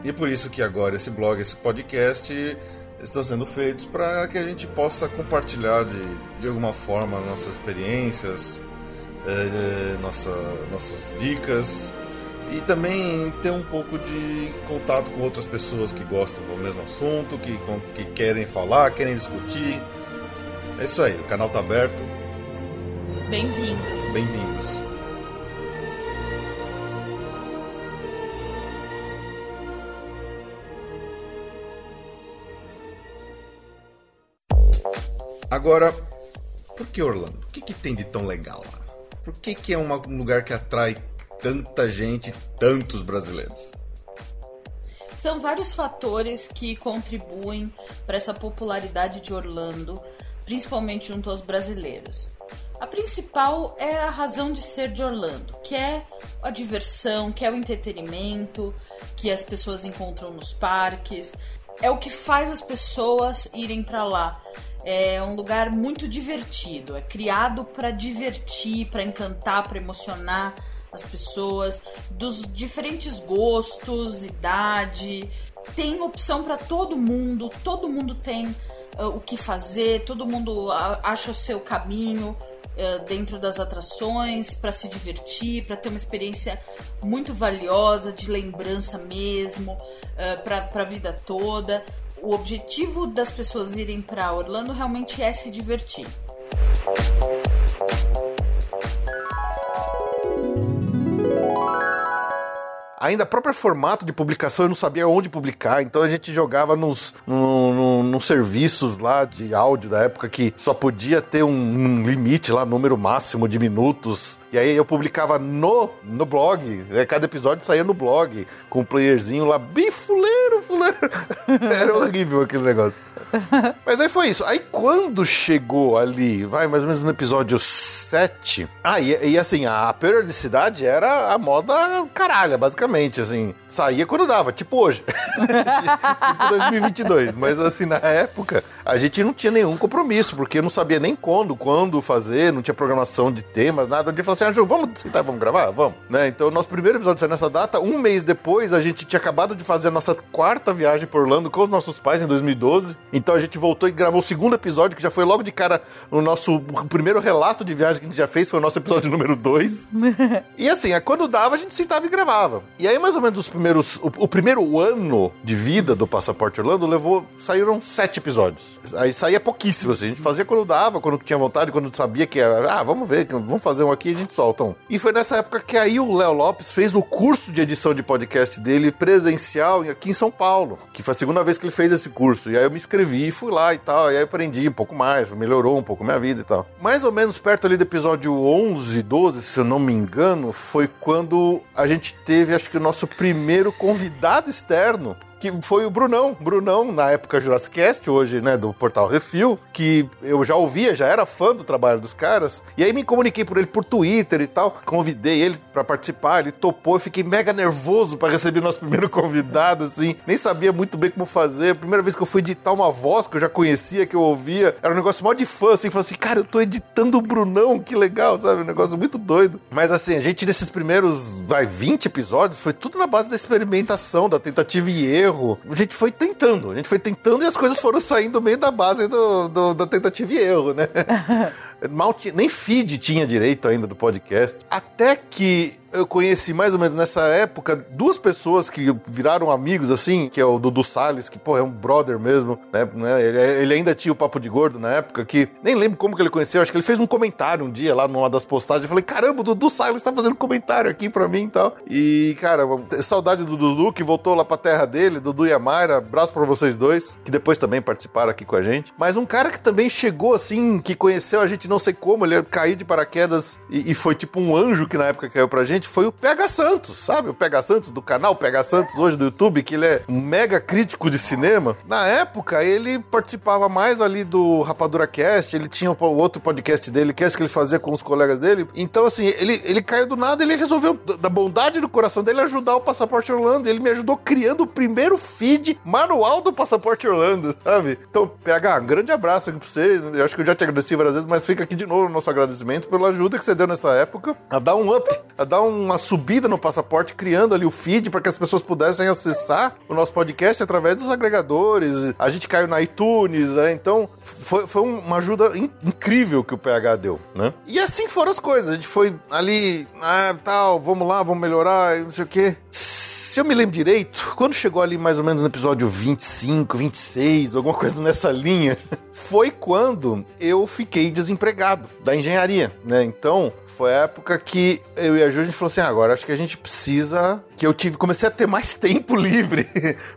E por isso que agora esse blog, esse podcast estão sendo feitos para que a gente possa compartilhar de, de alguma forma nossas experiências, é, nossa, nossas dicas e também ter um pouco de contato com outras pessoas que gostam do mesmo assunto, que, que querem falar, querem discutir. É isso aí, o canal está aberto. Bem-vindos. Bem-vindos. Agora, por que Orlando? O que, que tem de tão legal lá? Por que, que é um lugar que atrai tanta gente, tantos brasileiros? São vários fatores que contribuem para essa popularidade de Orlando, principalmente junto aos brasileiros. A principal é a razão de ser de Orlando, que é a diversão, que é o entretenimento, que as pessoas encontram nos parques, é o que faz as pessoas irem para lá. É um lugar muito divertido, é criado para divertir, para encantar, para emocionar as pessoas dos diferentes gostos, idade. Tem opção para todo mundo, todo mundo tem uh, o que fazer, todo mundo acha o seu caminho uh, dentro das atrações para se divertir, para ter uma experiência muito valiosa, de lembrança mesmo, uh, para a vida toda o objetivo das pessoas irem para Orlando realmente é se divertir. Ainda o próprio formato de publicação eu não sabia onde publicar, então a gente jogava nos, no, no, nos serviços lá de áudio da época que só podia ter um, um limite lá, número máximo de minutos e aí eu publicava no, no blog. Né? Cada episódio saía no blog, com um playerzinho lá, bem fuleiro, fuleiro. (laughs) Era horrível aquele negócio. Mas aí foi isso. Aí quando chegou ali, vai mais ou menos no episódio 7. Ah, e, e assim, a periodicidade era a moda caralha, basicamente. Assim, saía quando dava, tipo hoje. (laughs) tipo 2022. Mas assim, na época, a gente não tinha nenhum compromisso, porque não sabia nem quando, quando fazer, não tinha programação de temas, nada. A gente assim, ah, Ju, vamos sentar, vamos gravar? Vamos. Né? Então, nosso primeiro episódio saiu nessa data. Um mês depois, a gente tinha acabado de fazer a nossa quarta viagem por Orlando com os nossos pais em 2012. Então, a gente voltou e gravou o segundo episódio, que já foi logo de cara no nosso primeiro relato de viagem que a gente já fez, foi o nosso episódio (laughs) número 2. e assim, é, quando dava, a gente sentava e gravava. E aí, mais ou menos, os primeiros. O, o primeiro ano de vida do Passaporte Orlando levou. Saíram sete episódios. Aí saía pouquíssimo, assim. A gente fazia quando dava, quando tinha vontade, quando sabia que era. Ah, vamos ver, vamos fazer um aqui, gente soltam. E foi nessa época que aí o Léo Lopes fez o curso de edição de podcast dele presencial aqui em São Paulo, que foi a segunda vez que ele fez esse curso. E aí eu me inscrevi, fui lá e tal, e aí eu aprendi um pouco mais, melhorou um pouco minha vida e tal. Mais ou menos perto ali do episódio 11, 12, se eu não me engano, foi quando a gente teve, acho que o nosso primeiro convidado externo que foi o Brunão. Brunão, na época Jurassic Cast, hoje, né, do Portal Refil, que eu já ouvia, já era fã do trabalho dos caras. E aí me comuniquei por ele por Twitter e tal. Convidei ele para participar, ele topou. Eu fiquei mega nervoso para receber nosso primeiro (laughs) convidado, assim. Nem sabia muito bem como fazer. Primeira vez que eu fui editar uma voz que eu já conhecia, que eu ouvia, era um negócio mó de fã, assim. Falei assim, cara, eu tô editando o Brunão, que legal, sabe? Um negócio muito doido. Mas assim, a gente nesses primeiros, vai, 20 episódios, foi tudo na base da experimentação, da tentativa e erro. A gente foi tentando, a gente foi tentando e as coisas foram saindo meio da base do, do da tentativa e erro, né? (laughs) Mal tinha, nem feed tinha direito ainda do podcast. Até que eu conheci mais ou menos nessa época duas pessoas que viraram amigos, assim, que é o Dudu Salles, que, pô, é um brother mesmo, né? né? Ele, ele, ainda tinha o Papo de Gordo na época, que nem lembro como que ele conheceu, acho que ele fez um comentário um dia lá numa das postagens. Eu falei, caramba, o Dudu Salles tá fazendo comentário aqui pra mim e tal. E, cara, saudade do Dudu, que voltou lá pra terra dele, Dudu e a abraço pra vocês dois, que depois também participaram aqui com a gente. Mas um cara que também chegou, assim, que conheceu a gente não sei como, ele caiu de paraquedas e, e foi tipo um anjo que na época caiu pra gente, foi o Pega Santos, sabe? O Pega Santos do canal Pega Santos hoje do YouTube, que ele é um mega crítico de cinema. Na época, ele participava mais ali do Rapadura Cast, ele tinha o outro podcast dele, que é esse que ele fazia com os colegas dele. Então, assim, ele, ele caiu do nada, ele resolveu, da bondade do coração dele, ajudar o Passaporte Orlando. Ele me ajudou criando o primeiro feed manual do Passaporte Orlando, sabe? Então, PH, um grande abraço aqui pra você. Eu acho que eu já te agradeci várias vezes, mas fica aqui de novo o nosso agradecimento pela ajuda que você deu nessa época, a dar um up, a dar uma subida no passaporte, criando ali o feed para que as pessoas pudessem acessar o nosso podcast através dos agregadores. A gente caiu na iTunes, né? então foi, foi uma ajuda in incrível que o PH deu, né? E assim foram as coisas. A gente foi ali, ah, tal, vamos lá, vamos melhorar, não sei o quê. Se eu me lembro direito, quando chegou ali mais ou menos no episódio 25, 26, alguma coisa nessa linha, (laughs) foi quando eu fiquei desempregado da engenharia, né? Então, foi a época que eu e a Ju, a gente falou assim, ah, agora acho que a gente precisa... Que eu tive, comecei a ter mais (laughs) tempo livre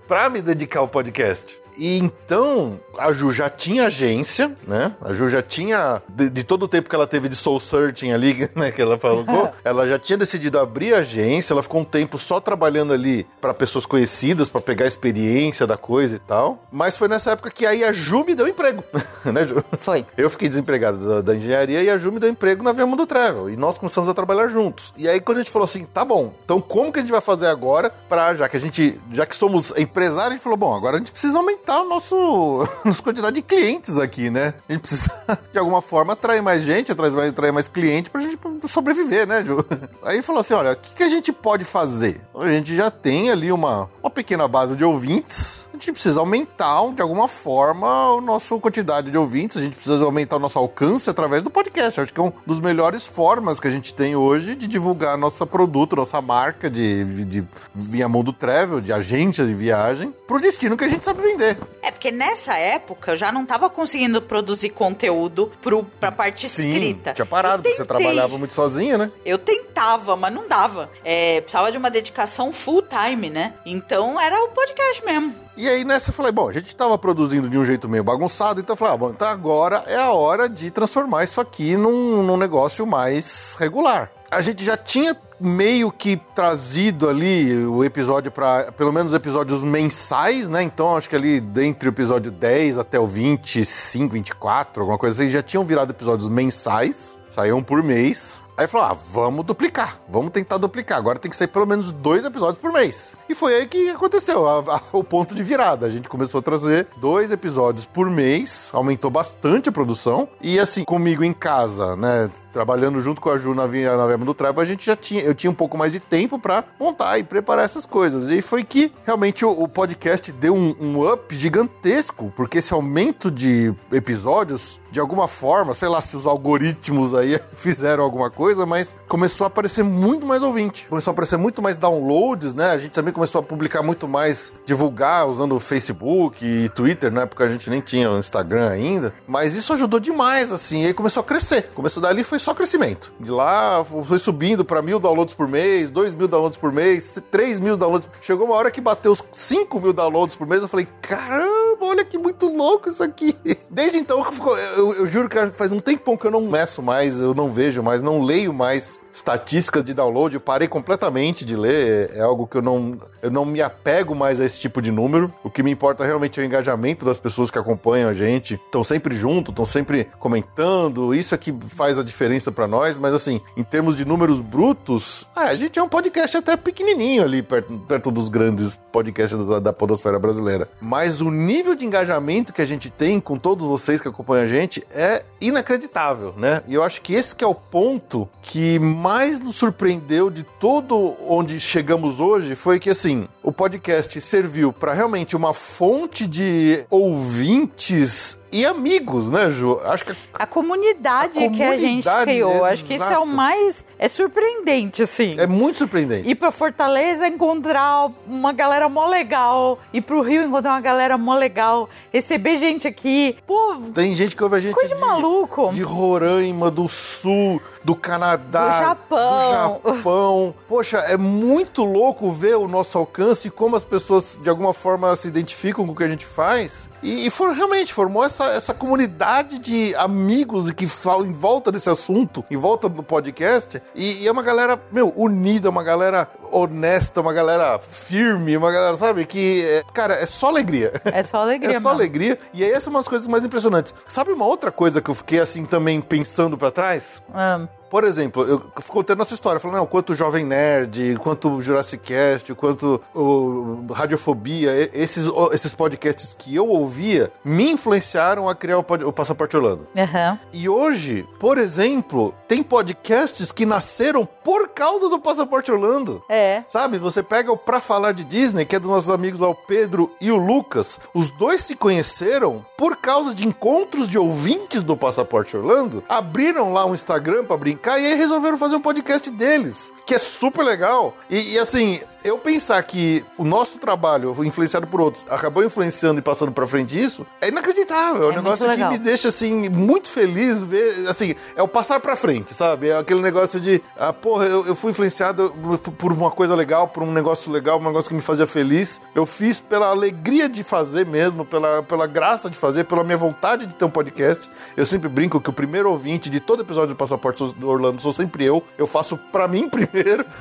para me dedicar ao podcast. E então, a Ju já tinha agência, né? A Ju já tinha, de, de, todo o tempo que ela teve de soul searching ali, (laughs) né? Que ela falou, (laughs) ela já tinha decidido abrir a agência, ela ficou um tempo só trabalhando ali para pessoas conhecidas, para pegar a experiência da coisa e tal. Mas foi nessa época que aí a Ju me deu emprego, (laughs) né, Ju? Foi. Eu fiquei desempregado da, da, engenharia e a Ju me deu emprego na Via Mundo Travel. E nós começamos a trabalhar juntos. E aí, quando a gente falou assim, tá bom, então como que a gente vai fazer agora para já que a gente, já que somos empresários, a gente falou, bom, agora a gente precisa aumentar aumentar o nosso (laughs) nossa quantidade de clientes aqui, né? A gente precisa, (laughs) de alguma forma, atrair mais gente, atrair mais, atrair mais cliente pra gente sobreviver, né, Ju? (laughs) Aí falou assim: olha, o que, que a gente pode fazer? A gente já tem ali uma, uma pequena base de ouvintes gente precisa aumentar, de alguma forma, a nossa quantidade de ouvintes, a gente precisa aumentar o nosso alcance através do podcast. acho que é uma das melhores formas que a gente tem hoje de divulgar nosso produto, nossa marca de, de Via Mundo Travel, de agência de viagem, pro destino que a gente sabe vender. É, porque nessa época eu já não tava conseguindo produzir conteúdo pro, pra parte Sim, escrita. tinha parado, porque você trabalhava muito sozinha, né? Eu tentava, mas não dava. É, precisava de uma dedicação full time, né? Então era o podcast mesmo. E aí nessa eu falei, bom, a gente estava produzindo de um jeito meio bagunçado, então eu falei, ah, bom, então agora é a hora de transformar isso aqui num, num negócio mais regular. A gente já tinha meio que trazido ali o episódio para pelo menos episódios mensais, né? Então acho que ali dentre o episódio 10 até o 25, 24, alguma coisa assim, já tinham virado episódios mensais, saíam por mês. Aí falou: ah, vamos duplicar, vamos tentar duplicar. Agora tem que sair pelo menos dois episódios por mês. E foi aí que aconteceu, a, a, (laughs) o ponto de virada. A gente começou a trazer dois episódios por mês, aumentou bastante a produção. E assim, comigo em casa, né, trabalhando junto com a Ju na na do Trapo, a gente já tinha, eu tinha um pouco mais de tempo para montar e preparar essas coisas. E foi que realmente o, o podcast deu um, um up gigantesco, porque esse aumento de episódios, de alguma forma, sei lá se os algoritmos aí (laughs) fizeram alguma coisa mas começou a aparecer muito mais ouvinte. Começou a aparecer muito mais downloads, né? A gente também começou a publicar muito mais, divulgar usando Facebook e Twitter, na época a gente nem tinha o Instagram ainda. Mas isso ajudou demais, assim. E aí começou a crescer. Começou dali, foi só crescimento. De lá foi subindo para mil downloads por mês, dois mil downloads por mês, três mil downloads. Chegou uma hora que bateu os cinco mil downloads por mês. Eu falei, caramba! olha que muito louco isso aqui. (laughs) Desde então, ficou- eu, eu juro que faz um tempão que eu não meço mais, eu não vejo mais, não leio mais estatísticas de download. Eu parei completamente de ler. É algo que eu não, eu não me apego mais a esse tipo de número. O que me importa realmente é o engajamento das pessoas que acompanham a gente. Estão sempre junto, estão sempre comentando. Isso é que faz a diferença pra nós. Mas assim, em termos de números brutos, ah, a gente é um podcast até pequenininho ali perto, perto dos grandes podcasts da, da podosfera brasileira. Mas o nível de engajamento que a gente tem com todos vocês que acompanham a gente é inacreditável, né? E eu acho que esse que é o ponto que mais nos surpreendeu de todo onde chegamos hoje foi que assim, o podcast serviu para realmente uma fonte de ouvintes e amigos, né, Ju? Acho que A comunidade, A que a gente criou. Acho que isso é o exato. mais. É surpreendente, assim. é muito surpreendente. Ir pra Fortaleza encontrar uma galera mó legal. Ir pro Rio encontrar uma galera mó legal. Receber gente aqui. Pô, Tem gente que ouve a gente coisa de maluco. de Roraima, do Sul, do Canadá, Do Japão. do Japão. Poxa, é muito louco ver o nosso alcance e como as pessoas de alguma forma se identificam com o que a gente faz. E, e for, realmente formou essa, essa comunidade de amigos que falam em volta desse assunto, em volta do podcast. E, e é uma galera, meu, unida, uma galera honesta, uma galera firme, uma galera, sabe, que, é, cara, é só alegria. É só alegria, (laughs) É só mano. alegria. E aí, essa é uma das coisas mais impressionantes. Sabe uma outra coisa que eu fiquei assim também pensando pra trás? Ah, Por exemplo, eu fico contando nossa história, falando, não, quanto o Jovem Nerd, quanto o Jurassic Cast, quanto o Radiofobia, esses, esses podcasts que eu ouvia, me influenciaram a criar o, o Passaporte Orlando. Aham. E hoje, por exemplo, tem podcasts que nasceram por causa do Passaporte Orlando. É. Sabe, você pega o Pra Falar de Disney, que é dos nossos amigos lá, o Pedro e o Lucas. Os dois se conheceram por causa de encontros de ouvintes do Passaporte Orlando. Abriram lá um Instagram pra brincar e aí resolveram fazer um podcast deles, que é super legal. E, e, assim, eu pensar que o nosso trabalho, influenciado por outros, acabou influenciando e passando pra frente isso, é inacreditável. É um É negócio que me deixa, assim, muito feliz ver, assim, é o passar pra frente, sabe? É aquele negócio de, ah, porra, eu, eu fui influenciado por uma coisa legal, por um negócio legal, um negócio que me fazia feliz. Eu fiz pela alegria de fazer mesmo, pela, pela graça de fazer, pela minha vontade de ter um podcast. Eu sempre brinco que o primeiro ouvinte de todo episódio do Passaporte do Orlando sou sempre eu. Eu faço pra mim primeiro.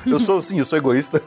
Eu sou, sim, eu sou egoísta.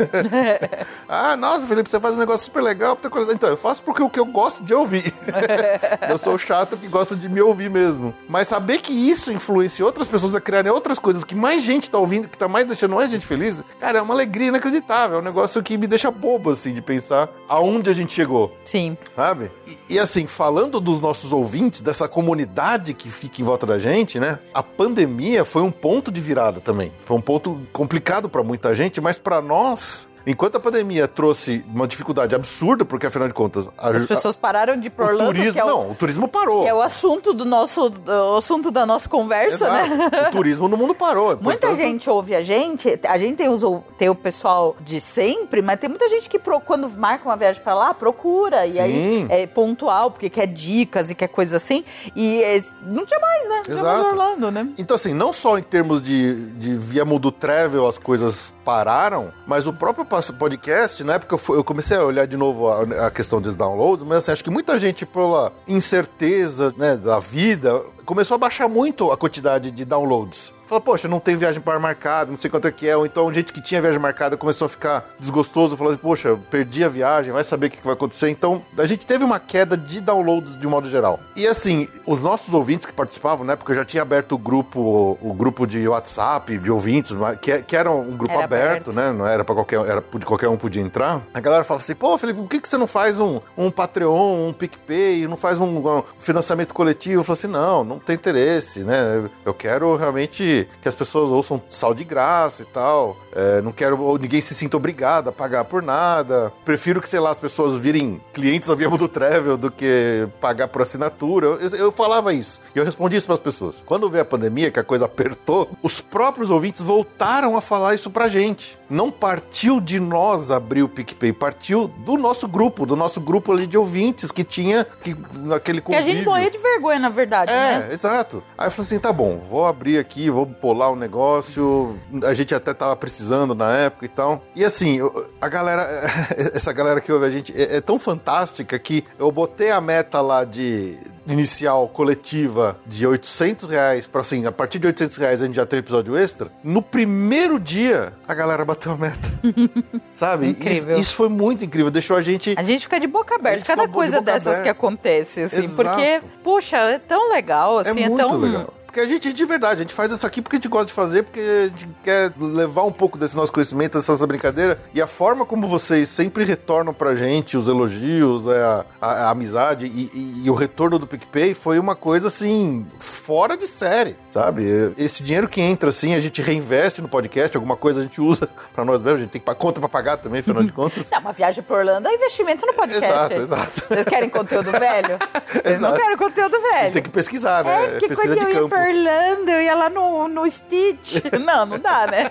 (laughs) ah, nossa, Felipe, você faz um negócio super legal. Então, eu faço porque o que eu gosto de ouvir. (laughs) eu sou o chato que gosta de me ouvir mesmo. Mas saber que isso influencia outras pessoas a criarem outras coisas que mais gente tá ouvindo, que tá mais deixando mais gente feliz, cara, é uma alegria inacreditável. É um negócio que me deixa bobo, assim, de pensar aonde a gente chegou Sim. sabe? E, e, assim, falando dos nossos ouvintes, dessa comunidade que fica em volta da gente, né? A pandemia foi um ponto de virada também. Foi um ponto complicado pra muita gente, mas pra nós, enquanto a pandemia trouxe uma dificuldade absurda, porque afinal de contas, a, As pessoas pararam de ir pro a, o Orlando, turismo, é o, não, o turismo parou. é o assunto do nosso o assunto da nossa conversa, né? Exato. O turismo no mundo parou. (laughs) Muita portanto, gente ouve a gente, a gente tem, os, tem o pessoal de sempre, mas tem muita gente que quando marca uma viagem pra lá, procura. E aí é pontual, porque quer dicas e quer coisa assim. E é, não tinha mais, né? Não Exato. Orlando, né? Então, assim, não só em termos de, de via Mundo Travel as coisas pararam, mas o próprio podcast, na época eu, fui- eu comecei a olhar de novo a, a questão dos downloads, mas assim, acho que muita gente, pela incerteza né, da vida, começou a baixar muito a quantidade de downloads. Fala, poxa, não tem viagem para marcada, não sei quanto é que é. Ou então, gente que tinha viagem marcada começou a ficar desgostoso, falando assim, poxa, perdi a viagem, vai saber o que vai acontecer. Então, a gente teve uma queda de downloads de um modo geral. E assim, os nossos ouvintes que participavam, né? Porque eu já tinha aberto o grupo, o grupo de WhatsApp, de ouvintes, que, que era um grupo Era aberto, aberto. né? Não era para qualquer, era de qualquer um podia entrar. A galera fala assim, pô, Felipe, por que, que você não faz um, um Patreon, um PicPay, não faz um, um financiamento coletivo? Eu falo assim, não, não tem interesse, né? Eu quero realmente que as pessoas ouçam sal de graça e tal. É, não quero ou ninguém se sinta obrigado a pagar por nada. Prefiro que, sei lá, as pessoas virem clientes da Via Mundo Travel do que pagar por assinatura. Eu, eu falava isso. E eu respondi isso para as pessoas. Quando veio a pandemia, que a coisa apertou, os próprios ouvintes voltaram a falar isso pra gente. Não partiu de nós abrir o PicPay, partiu do nosso grupo, do nosso grupo ali de ouvintes que tinha que, naquele Que a convívio. gente morria de vergonha, na verdade, É, né? exato. Aí eu falei assim, tá bom, vou abrir aqui, vou vamos polar o negócio. A gente até tava precisando na época e tal. E assim, a galera, (laughs) essa galera que ouve a gente é, é tão fantástica que eu botei a meta lá de inicial coletiva de 800 reais pra assim, a partir de 800 reais a gente já tem episódio extra. No primeiro dia, a galera bateu a meta. (laughs) Sabe? Incrível. Isso, isso foi muito incrível. Deixou a gente A gente fica de boca aberta, cada de coisa boca dessas aberta. que acontece, assim, Exato. porque, puxa, é tão legal, assim, é é, muito tão. legal. Porque a gente, de verdade, a gente faz isso aqui porque a gente gosta de fazer, porque a gente quer levar um pouco desse nosso conhecimento, dessa nossa brincadeira. E a forma como vocês sempre retornam pra gente, os elogios, a, a- a amizade e, e- e o retorno do PicPay foi uma coisa, assim, fora de série, sabe? Esse dinheiro que entra, assim, a gente reinveste no podcast, alguma coisa a gente usa (laughs) pra nós mesmos, a gente tem que pagar conta pra pagar também, afinal de (laughs) contas. Não, uma viagem pra Orlando é investimento no podcast. Exato, exato. Vocês querem conteúdo velho? (laughs) Vocês não Exato. querem conteúdo velho. Tem que pesquisar, né? É, porque Pesquisa de campo. Orlando, eu ia lá no, no Stitch. (laughs) Não, não dá, né?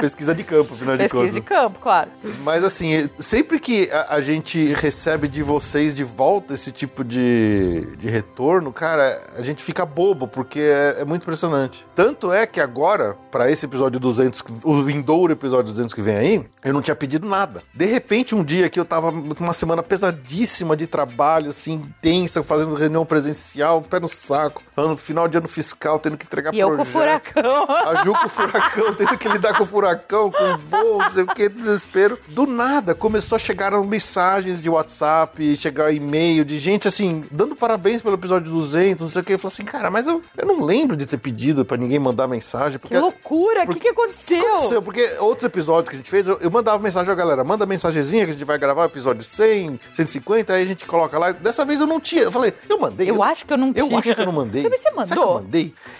Pesquisa de campo, afinal de contas. Pesquisa de campo, claro. Mas assim, sempre que a, a gente recebe de vocês de volta esse tipo de, de retorno, cara, a gente fica bobo, porque é, é muito impressionante. Tanto é que agora, pra esse episódio 200, que- o vindouro episódio 200 que vem aí, eu não tinha pedido nada. De repente, um dia que eu tava com uma semana pesadíssima de trabalho, assim, intensa, fazendo reunião presencial, pé no saco, ano, final de ano fiscal, tendo que entregar E eu com o projeto. furacão. A Ju com o furacão, tendo que lidar com o furacão, com o voo, não sei o que, desespero. Do nada, começou a chegar mensagens de WhatsApp, chegar e-mail de gente, assim, dando parabéns pelo episódio 200, não sei o que. Eu falei assim, cara, mas eu, eu não lembro de ter pedido pra ninguém mandar mensagem. Porque Que loucura, o que, que aconteceu? aconteceu? Porque outros episódios que a gente fez, eu, eu mandava mensagem, ó, galera, manda mensagenzinha que a gente vai gravar o episódio 100, 150, aí a gente coloca lá. Dessa vez eu não tinha. Eu falei, eu mandei. Eu acho que eu não Eu tinha. acho que eu não mandei. Você- você Será que eu mandou?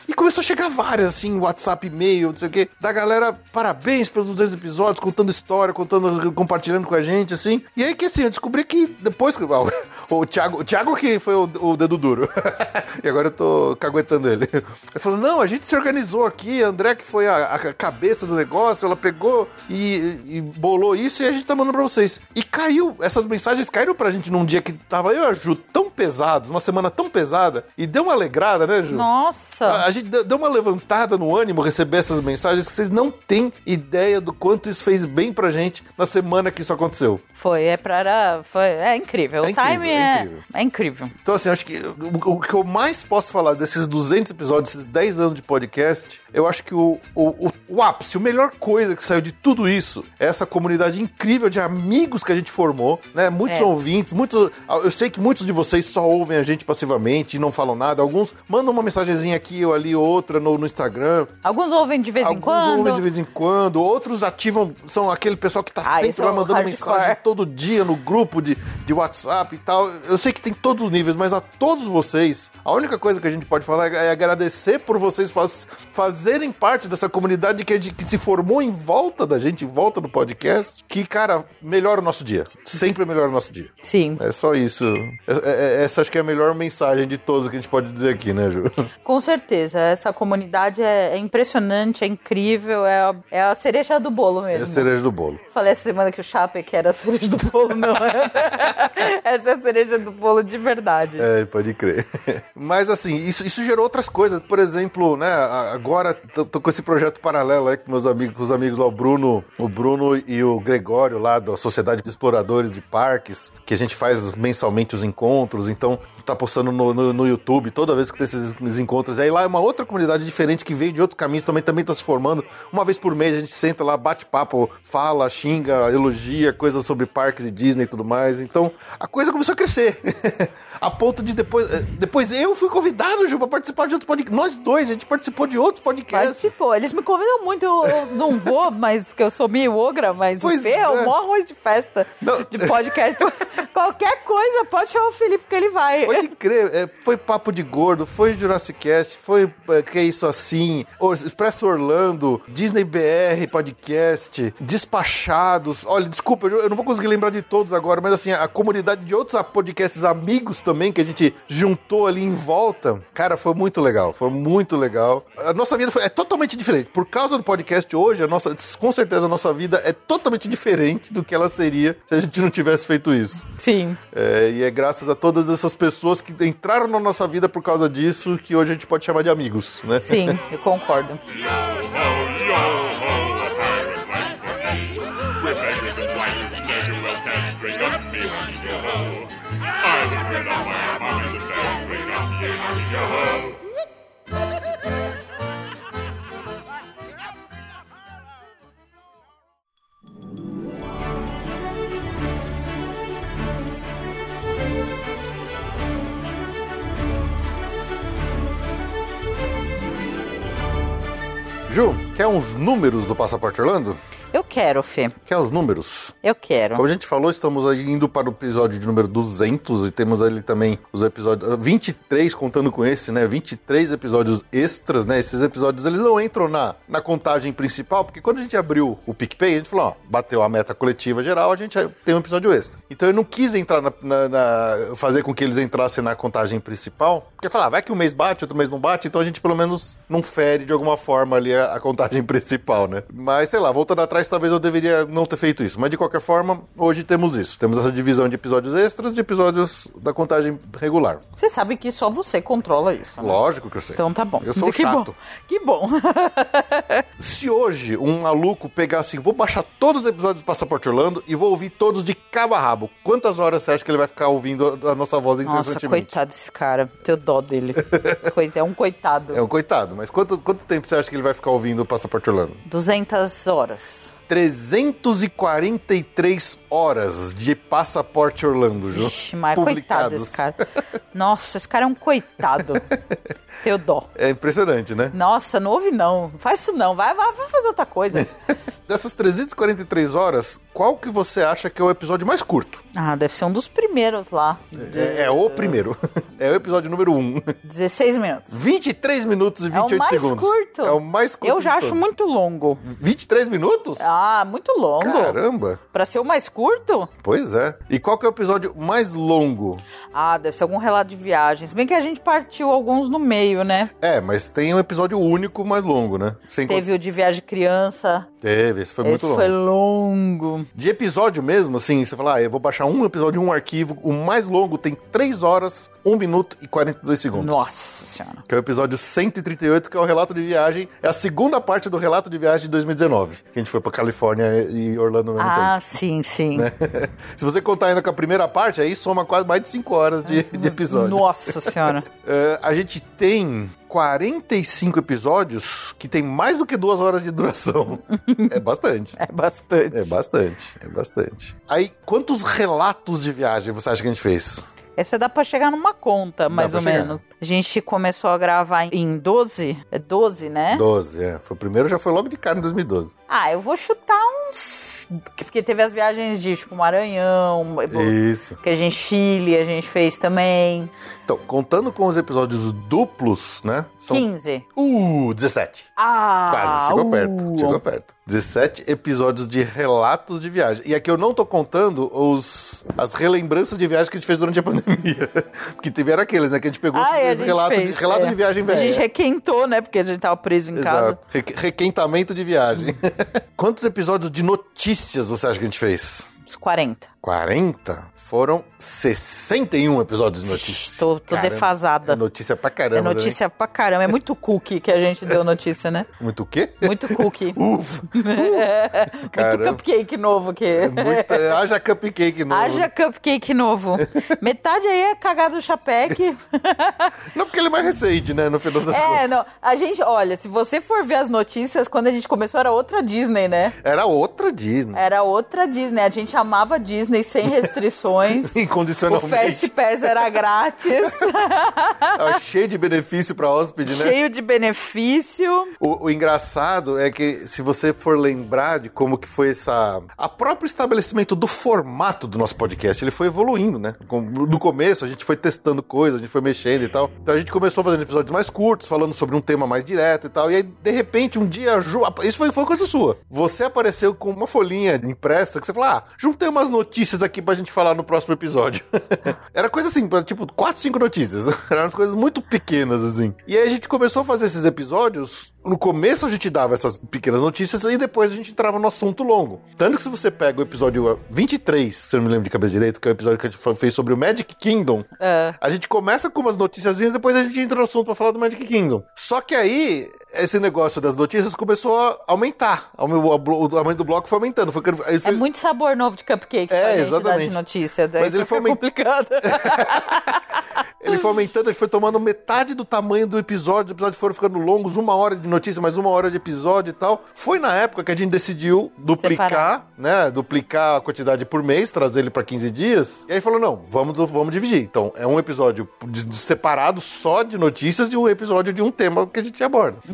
E começou a chegar várias, assim, WhatsApp, e-mail, não sei o quê, da galera, parabéns pelos 200 episódios, contando história, contando, compartilhando com a gente, assim. E aí que, assim, eu descobri que depois que... ó, (laughs) O Thiago, o Thiago que foi o, o dedo duro. (laughs) e agora eu tô caguetando ele. Ele falou, não, a gente se organizou aqui, a André que foi a, a cabeça do negócio, ela pegou e, e bolou isso e a gente tá mandando pra vocês. E caiu, essas mensagens caíram pra gente num dia que tava eu e a Ju tão pesados, uma semana tão pesada, e deu uma alegrada, né, Ju? Nossa. A, a gente deu uma levantada no ânimo receber essas mensagens que vocês não têm ideia do quanto isso fez bem pra gente na semana que isso aconteceu. Foi, é pra. era- Foi, é incrível. É o incrível, time é é, incrível. é incrível. Então, assim, acho que o, o que eu mais posso falar desses 200 episódios, esses 10 anos de podcast, eu acho que o, o, o, o ápice, a melhor coisa que saiu de tudo isso é essa comunidade incrível de amigos que a gente formou, né? Muitos É. ouvintes, muitos. Eu sei que muitos de vocês só ouvem a gente passivamente e não falam nada. Alguns mandam uma mensagenzinha aqui ou ali, outra no, no Instagram. Alguns ouvem de vez em Alguns quando. ouvem de vez em quando, outros ativam, são aquele pessoal que tá Ah, sempre lá é mandando hardcore. mensagem todo dia no grupo de, de WhatsApp e tal. Eu sei que tem todos os níveis, mas a todos vocês, a única coisa que a gente pode falar é agradecer por vocês faz- fazerem parte dessa comunidade que, gente- que se formou em volta da gente, em volta do podcast, que, cara, melhora o nosso dia. Sempre melhora o nosso dia. Sim, É só isso. É- é- essa acho que é a melhor mensagem de todas que a gente pode dizer aqui, né, Ju? com certeza. Essa comunidade é, é impressionante, é incrível, é a, é a cereja do bolo É mesmo. a cereja do bolo. Falei essa semana que o Chape que era a cereja do bolo, não. (laughs) Essa é a cereja do bolo de verdade. É, pode crer. (laughs) Mas assim, isso, isso gerou outras coisas. Por exemplo, né, agora tô, tô com esse projeto paralelo aí com meus amigos, com os amigos lá, o Bruno, o Bruno e o Gregório lá da Sociedade de Exploradores de Parques, que a gente faz mensalmente os encontros, então tá postando no, no, no YouTube toda vez que tem esses, esses E aí lá é uma outra comunidade diferente que veio de outros caminhos, também, também tá se formando. Uma vez por mês a gente senta lá, bate papo, fala, xinga, elogia, coisas sobre parques e Disney e tudo mais. Então a coisa começou a crescer. (laughs) a ponto de depois. eh, Depois eu fui convidado, Ju, pra participar de outro podcast. Nós dois, a gente participou de outros podcasts. Participou. Eles me convidam muito, eu, não vou, (laughs) mas que eu sou meio ogra, mas Pois o Fê é o maior arroz de festa Não. de podcast. (laughs) Qualquer coisa, pode chamar o Felipe que ele vai. Pode crer, é, foi Papo de Gordo, foi Jurassic Cast, foi é, Que é Isso Assim, Expresso Orlando, Disney BR Podcast, Despachados. Olha, desculpa, eu não vou conseguir lembrar de todos agora, mas assim, a comunidade de outros podcasts amigos também que a gente juntou ali em volta, cara, foi muito legal, foi muito legal. A nossa vida foi, é totalmente diferente. Por causa do podcast hoje, a nossa, com certeza a nossa vida é totalmente diferente do que ela seria se a gente não tivesse feito isso. Sim. É, e é graças a todas essas pessoas que entraram na nossa vida por causa disso que hoje a gente pode chamar de amigos, né? Sim, (laughs) eu concordo. Ju, quer uns números do Passaporte Orlando? Eu quero, Fê. Quer os números? Eu quero. Como a gente falou, estamos indo para o episódio de número 200 e temos ali também os episódios 23 contando com esse, né? 23 episódios extras, né? Esses episódios eles não entram na, na contagem principal, porque quando a gente abriu o PicPay, a gente falou, ó, bateu a meta coletiva geral, a gente tem um episódio extra. Então eu não quis entrar na, na- na- fazer com que eles entrassem na contagem principal, porque falar, vai que um mês bate, outro mês não bate, então a gente pelo menos não fere de alguma forma ali a, a contagem (laughs) principal, né? Mas sei lá, voltando atrás, talvez eu deveria não ter feito isso. Mas de qualquer forma, hoje temos isso. Temos essa divisão de episódios extras e episódios da contagem regular. Você sabe que só você controla isso, né? Lógico que eu sei. Então tá bom. Eu sou que chato. Bom. Que bom. (laughs) Se hoje um maluco pegar assim, vou baixar todos os episódios do Passaporte Orlando e vou ouvir todos de cabo a rabo, quantas horas você acha que ele vai ficar ouvindo a nossa voz Nossa, incessantemente? coitado desse cara. Teu dó dele. (laughs) É um coitado. É um coitado, mas quanto, quanto tempo você acha que ele vai ficar ouvindo o Passaporte Orlando? 200 horas. 343 horas de Passaporte Orlando, Ju. Ixi, mas coitado desse cara. Nossa, esse cara é um coitado. (laughs) Teu dó. É impressionante, né? Nossa, não ouve não. Não Faz isso não. Vai, vai, vai fazer outra coisa. (laughs) Dessas 343 horas, qual que você acha que é o episódio mais curto? Ah, deve ser um dos primeiros lá. É, é o primeiro. (laughs) É o episódio número 1. 16 minutos. 23 minutos e É o 28 mais segundos. curto. É o mais curto. Eu já de acho todos. muito longo. 23 minutos? Ah, muito longo. Caramba! Pra ser o mais curto? Pois é. E qual que é o episódio mais longo? Ah, deve ser algum relato de viagens. Bem que a gente partiu alguns no meio, né? É, mas tem um episódio único mais longo, né? Sem Teve o de viagem de criança. Teve, esse foi muito Esse longo. foi longo. De episódio mesmo, assim, você fala, ah, eu vou baixar um episódio, um arquivo. O mais longo tem 3 horas, 1 minuto e 42 segundos. Nossa senhora. Que é o episódio 138, que é o relato de viagem. É a segunda parte do relato de viagem de 2019. Que a gente foi pra Califórnia e Orlando ao mesmo tempo. Ah, sim, sim. (laughs) Se você contar ainda com a primeira parte, aí soma quase mais de 5 horas de, de episódio. Nossa senhora. (laughs) É, a gente tem 45 episódios que tem mais do que duas horas de duração. (laughs) é bastante. É bastante. É bastante, é bastante. Aí, quantos relatos de viagem você acha que a gente fez? Essa dá pra chegar numa conta, mais ou chegar. menos. A gente começou a gravar em 12. É 12, né? 12, é. Foi o primeiro, já foi logo de cara em 2012. Ah, eu vou chutar uns. Porque teve as viagens de, tipo, Maranhão, Isso. que a gente Chile, a gente fez também. Então, contando com os episódios duplos, né? São... 15. Uh, 17. Ah! Quase, chegou uh, perto, chegou perto. 17 episódios de relatos de viagem. E aqui eu não tô contando os, as relembranças de viagem que a gente fez durante a pandemia. (laughs) Porque tiveram aqueles, né? Que a gente pegou Ah, é, a fez gente relato, fez, de, relato é. de viagem velha. A gente requentou, né? Porque a gente tava preso em casa. Exato. Reque- Requentamento de viagem. (laughs) Quantos episódios de notícias você acha que a gente fez? Uns 40. 40? Foram 61 episódios de notícias. Tô- tô defasada. É notícia pra caramba. É notícia pra caramba. É muito cookie que a gente deu notícia, né? Né? Muito o quê? Muito cookie. (laughs) Ufa. (laughs) muito caramba. cupcake novo aqui. Muita, haja cupcake novo. Haja cupcake novo. Metade aí é cagado do chapeque. (laughs) Não, porque ele é mais recente, né? No final das É, contas. não. A gente, olha, se você for ver as notícias, quando a gente começou era outra Disney, né? Era outra Disney. Era outra Disney. A gente amava Disney sem restrições. (laughs) o Incondicionalmente. Fast Pass era grátis, Tava (laughs) cheio de benefício pra hóspede, né? cheio de benefício. O, o engraçado é que se você for lembrar de como que foi essa... A próprio estabelecimento do formato do nosso podcast, ele foi evoluindo, né? No começo a gente foi testando coisas, a gente foi mexendo e tal. Então a gente começou fazendo episódios mais curtos, falando sobre um tema mais direto e tal. E aí, de repente, um dia... Ju- Isso foi, foi coisa sua. Você apareceu com uma folhinha impressa que você falou, ah, juntei umas notícias aqui pra gente falar no próximo episódio. (laughs) Era coisa assim, tipo, quatro, cinco notícias. (laughs) Eram umas coisas muito pequenas, assim. E aí a gente começou a fazer esses episódios no começo a gente dava essas pequenas notícias e depois a gente entrava no assunto longo. Tanto que se você pega o episódio 23, se eu não me lembro de cabeça direito, que é o episódio que a gente fez sobre o Magic Kingdom, É. a gente começa com umas noticiazinhas, depois a gente entra no assunto pra falar do Magic Kingdom. Só que aí, esse negócio das notícias começou a aumentar. O, tamanho do bloco foi aumentando. Foi, aí É foi- muito sabor novo de cupcake É, pra gente dar exatamente. de notícia. Daí Mas ele foi aument- complicado. (laughs) Ele foi aumentando, ele foi tomando metade do tamanho do episódio. Os episódios foram ficando longos, uma hora de notícia, mais uma hora de episódio e tal. Foi na época que a gente decidiu duplicar, Separar. né? Duplicar a quantidade por mês, trazer ele pra 15 dias. E aí falou: não, vamos, vamos dividir. Então, é um episódio separado só de notícias e um episódio de um tema que a gente aborda. (laughs)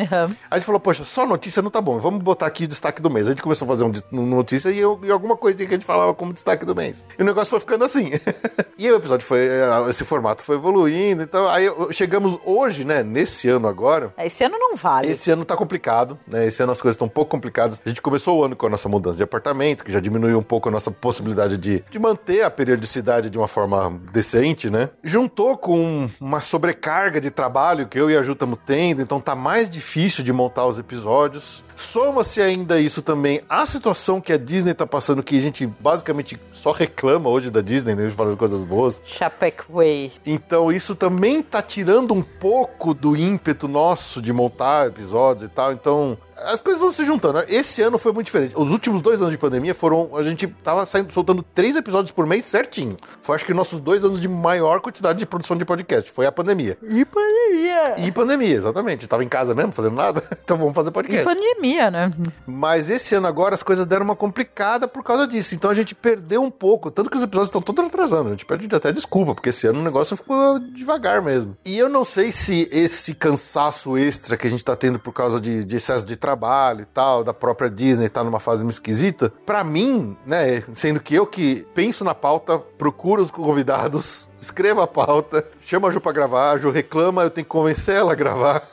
A gente falou, poxa, só notícia não tá bom, vamos botar aqui o destaque do mês. A gente começou a fazer um, notícia e, eu- e alguma coisinha que a gente falava como destaque do mês. E o negócio foi ficando assim. (laughs) e o episódio foi, eh, esse formato foi evoluindo. Então, aí chegamos hoje, né, nesse ano agora. Esse ano não vale. Esse ano tá complicado, né? Esse ano as coisas estão um pouco complicadas. A gente começou o ano com a nossa mudança de apartamento, que já diminuiu um pouco a nossa possibilidade de, de manter a periodicidade de uma forma decente, né? Juntou com uma sobrecarga de trabalho que eu e a Ju estamos tendo, então tá mais difícil de montar os episódios. Soma-se ainda isso também a situação que a Disney tá passando, que a gente basicamente só reclama hoje da Disney, né? A gente fala de coisas boas. Chapecway. Então isso também tá tirando um pouco do ímpeto nosso de montar episódios e tal. Então as coisas vão se juntando. Esse ano foi muito diferente. Os últimos dois anos de pandemia foram. A gente tava saindo, soltando três episódios por mês certinho. Foi acho que nossos dois anos de maior quantidade de produção de podcast. Foi a pandemia. E pandemia. E pandemia, exatamente. Tava em casa mesmo, fazendo nada. (laughs) Então vamos fazer E podcast. pandemia, né? Mas esse ano agora as coisas deram uma complicada por causa disso. Então a gente perdeu um pouco. Tanto que os episódios estão todos atrasando. A gente pede até desculpa, porque esse ano o negócio ficou devagar mesmo. E eu não sei se esse cansaço extra que a gente tá tendo por causa de, de excesso de trabalho e tal, da própria Disney tá numa fase meio esquisita. Pra mim, né, sendo que eu que penso na pauta, procuro os convidados, (laughs) escrevo a pauta, chamo a Ju pra gravar, a Ju reclama, eu tenho que convencer ela a gravar. (laughs)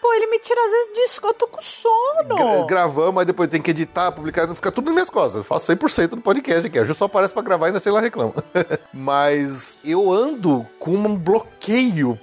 Pô, ele me tira às vezes disso que eu tô com Gra- sono. gravamos, aí depois tem que editar, publicar, fica tudo nas minhas costas. Eu faço 100% do podcast aqui. A Ju só aparece pra gravar e ainda sei lá reclama. (laughs) Mas eu ando com um bloqueio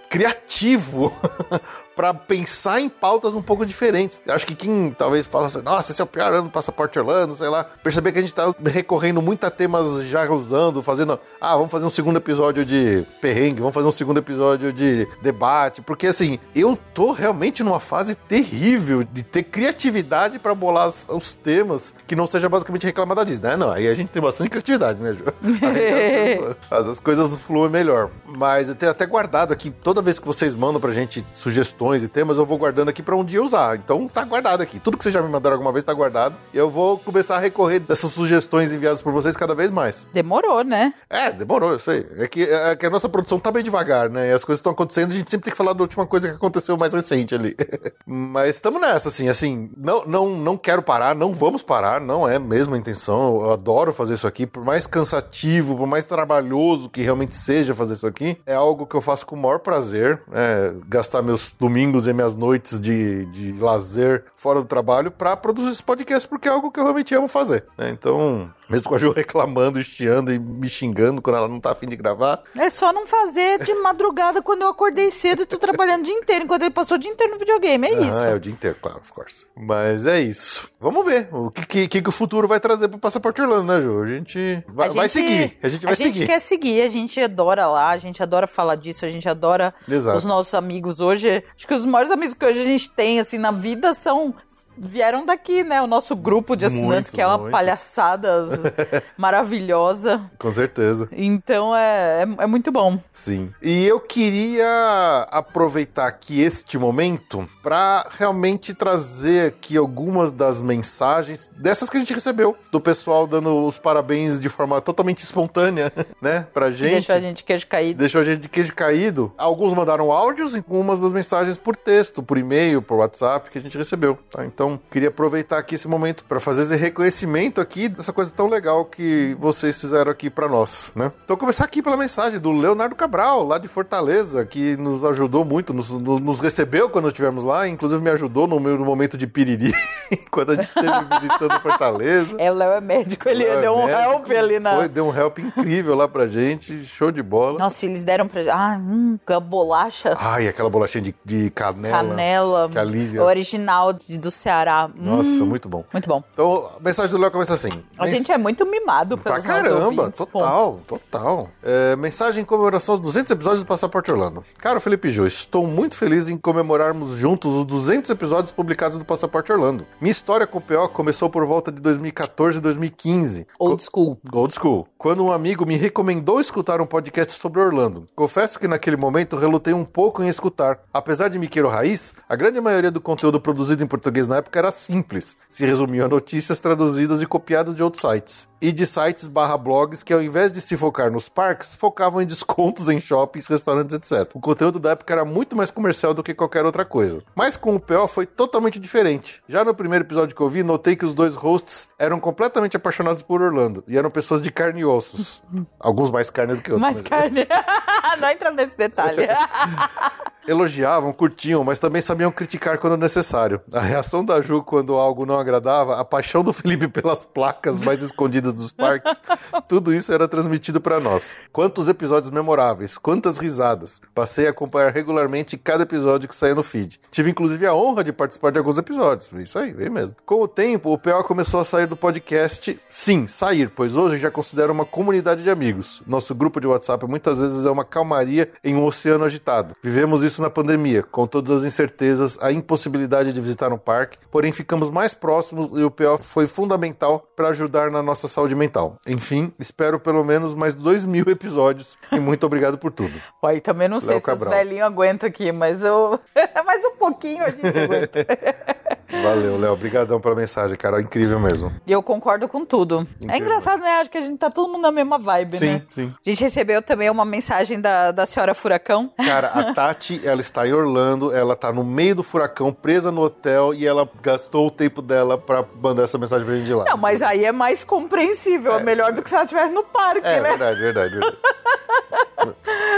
criativo (laughs) pra pensar em pautas um pouco diferentes. Acho que quem talvez fala assim, nossa, esse é o pior ano do Passaporte Orlando, sei lá. Perceber que a gente tá recorrendo muito a temas já usando, fazendo, ah, vamos fazer um segundo episódio de perrengue, vamos fazer um segundo episódio de debate, porque assim, eu tô realmente numa fase terrível de ter criatividade pra bolar os, temas que não seja basicamente reclamar da Disney. né? Não, aí a gente tem bastante criatividade, né, Ju? (laughs) Aí as, as coisas fluem melhor. Mas eu tenho até guardado aqui, toda vez que vocês mandam pra gente sugestões e temas, eu vou guardando aqui pra um dia usar. Então tá guardado aqui. Tudo que vocês já me mandaram alguma vez tá guardado. E eu vou começar a recorrer dessas sugestões enviadas por vocês cada vez mais. Demorou, né? É, demorou, eu sei. É que, é que a nossa produção tá bem devagar, né? E as coisas estão acontecendo, a gente sempre tem que falar da última coisa que aconteceu mais recente ali. (laughs) Mas estamos nessa, assim, assim, não, não, não quero parar, não vamos parar, não é mesmo a intenção. Eu adoro fazer isso aqui, por mais cansativo, por mais trabalhoso que realmente seja fazer isso aqui, é algo que eu faço com o maior prazer, né? Gastar meus domingos e minhas noites de, de lazer fora do trabalho pra produzir esse podcast, porque é algo que eu realmente amo fazer, né? Então, mesmo com a Ju reclamando, estiando e me xingando quando ela não tá afim de gravar, É só não fazer de madrugada quando eu acordei cedo e tô trabalhando o dia inteiro, enquanto ele passou o dia inteiro no videogame. É isso. Ah, é o dia inteiro, claro, of course. Mas é isso. Vamos ver o que, que, que o futuro vai trazer pro Passaporte Orlando, né, Ju? A gente vai, A vai gente- seguir. A gente vai a gente seguir. quer seguir, a gente adora lá, a gente adora falar disso, a gente adora Exato. os nossos amigos hoje. Acho que os maiores amigos que hoje a gente tem, assim, na vida são. vieram daqui, né? O nosso grupo de assinantes, Muitos, que é uma muitos. palhaçada (laughs) maravilhosa. Com certeza. Então é, é, é muito bom. Sim. E eu queria aproveitar aqui este momento para realmente trazer aqui algumas das mensagens dessas que a gente recebeu do pessoal dando os parabéns de forma totalmente espontânea, (laughs) né, pra gente. deixou a gente queijo caído. Deixou a gente de queijo caído. Alguns mandaram áudios e algumas das mensagens por texto, por e-mail, por WhatsApp que a gente recebeu. Tá? Então, queria aproveitar aqui esse momento para fazer esse reconhecimento aqui dessa coisa tão legal que vocês fizeram aqui pra nós, né? Então, começar aqui pela mensagem do Leonardo Cabral, lá de Fortaleza, que nos ajudou muito, nos- nos recebeu quando estivemos lá, inclusive me ajudou no meu momento de piriri, (laughs) quando a gente esteve visitando Fortaleza. É, o Léo é médico, ele Léo é deu um médico, help ali na. Foi, deu um help incrível lá pra gente, show de bola. Nossa, eles deram pra. Ah, hum, a bolacha. Ai, aquela bolachinha de, de canela. Canela. Que alivia. Original do Ceará. Nossa, Hum, muito bom. muito bom. Então, a mensagem do Léo começa assim. A Mens- gente é muito mimado Pra pelos nossos caramba, ouvintes, pô. total, total. É, mensagem em comemoração aos 200 episódios do Passaporte Orlando. Cara, Felipe Jô, estou muito feliz em comemorarmos juntos os 200 episódios publicados do Passaporte Orlando. Minha história com o PO começou por volta de 2014 e 2015. Old school. Old School. Quando um amigo me recomendou escutar um podcast sobre Orlando. Confesso que naquele momento relutei um pouco em escutar. Apesar de Miqueiro Raiz, a grande maioria do conteúdo produzido em português na época era simples. Se resumia a notícias traduzidas e copiadas de outros sites. E de sites barra blogs que ao invés de se focar nos parques, focavam em descontos em shoppings, restaurantes, etc. O conteúdo da época era muito mais comercial do que qualquer outra coisa. Mas com o PO foi totalmente diferente. Já no primeiro episódio que eu vi, notei que os dois hosts eram completamente apaixonados por Orlando e eram pessoas de carne e ossos. (laughs) Alguns mais carne do que outros. Mais mas- carne. (laughs) Não entra nesse detalhe. (laughs) Elogiavam, curtiam, mas também sabiam criticar quando necessário. A reação da Ju quando algo não agradava, a paixão do Felipe pelas placas mais escondidas dos parques, tudo isso era transmitido para nós. Quantos episódios memoráveis, quantas risadas. Passei a acompanhar regularmente cada episódio que saía no feed. Tive inclusive a honra de participar de alguns episódios. Isso aí, veio mesmo. Com o tempo, o PO começou a sair do podcast. Sim, sair, pois hoje já considero uma comunidade de amigos. Nosso grupo de WhatsApp muitas vezes é uma calmaria em um oceano agitado. Vivemos isso na pandemia, com todas as incertezas, a impossibilidade de visitar um parque, porém ficamos mais próximos e o PO foi fundamental para ajudar na nossa saúde mental. Enfim, espero pelo menos mais dois mil episódios e muito obrigado por tudo. (laughs) Aí também não sei Léo se os Cabral. velhinhos aguentam aqui, mas eu. (laughs) mais um pouquinho a gente aguenta. (laughs) Valeu, Léo. Obrigadão pela mensagem, cara. Incrível mesmo. E eu concordo com tudo. É Incrível. engraçado, né? Acho que a gente tá todo mundo na mesma vibe, Sim, né? sim. A gente recebeu também uma mensagem da, da senhora Furacão. (laughs) Cara, a Tati, ela está em Orlando, ela tá no meio do furacão, presa no hotel, e ela gastou o tempo dela pra mandar essa mensagem pra gente de lá. Não, mas aí é mais compreensível. É, melhor do que se ela estivesse no parque, É, né? verdade, verdade, verdade. (laughs)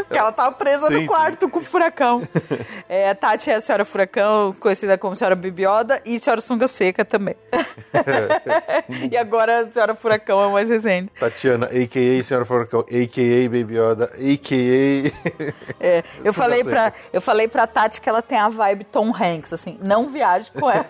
Porque ela tava presa Sim, no sim. quarto com o furacão. (laughs) É, a Tati é a senhora Furacão, conhecida como senhora Bibioda, e senhora Sunga Seca também. (laughs) e agora a senhora Furacão é mais recente. Tatiana, a.k.a. Senhora Furacão, a.k.a. Baby Yoda, a.k.a. (laughs) É, eu, falei pra, eu falei pra Tati que ela tem a vibe Tom Hanks, assim, não viaje com ela.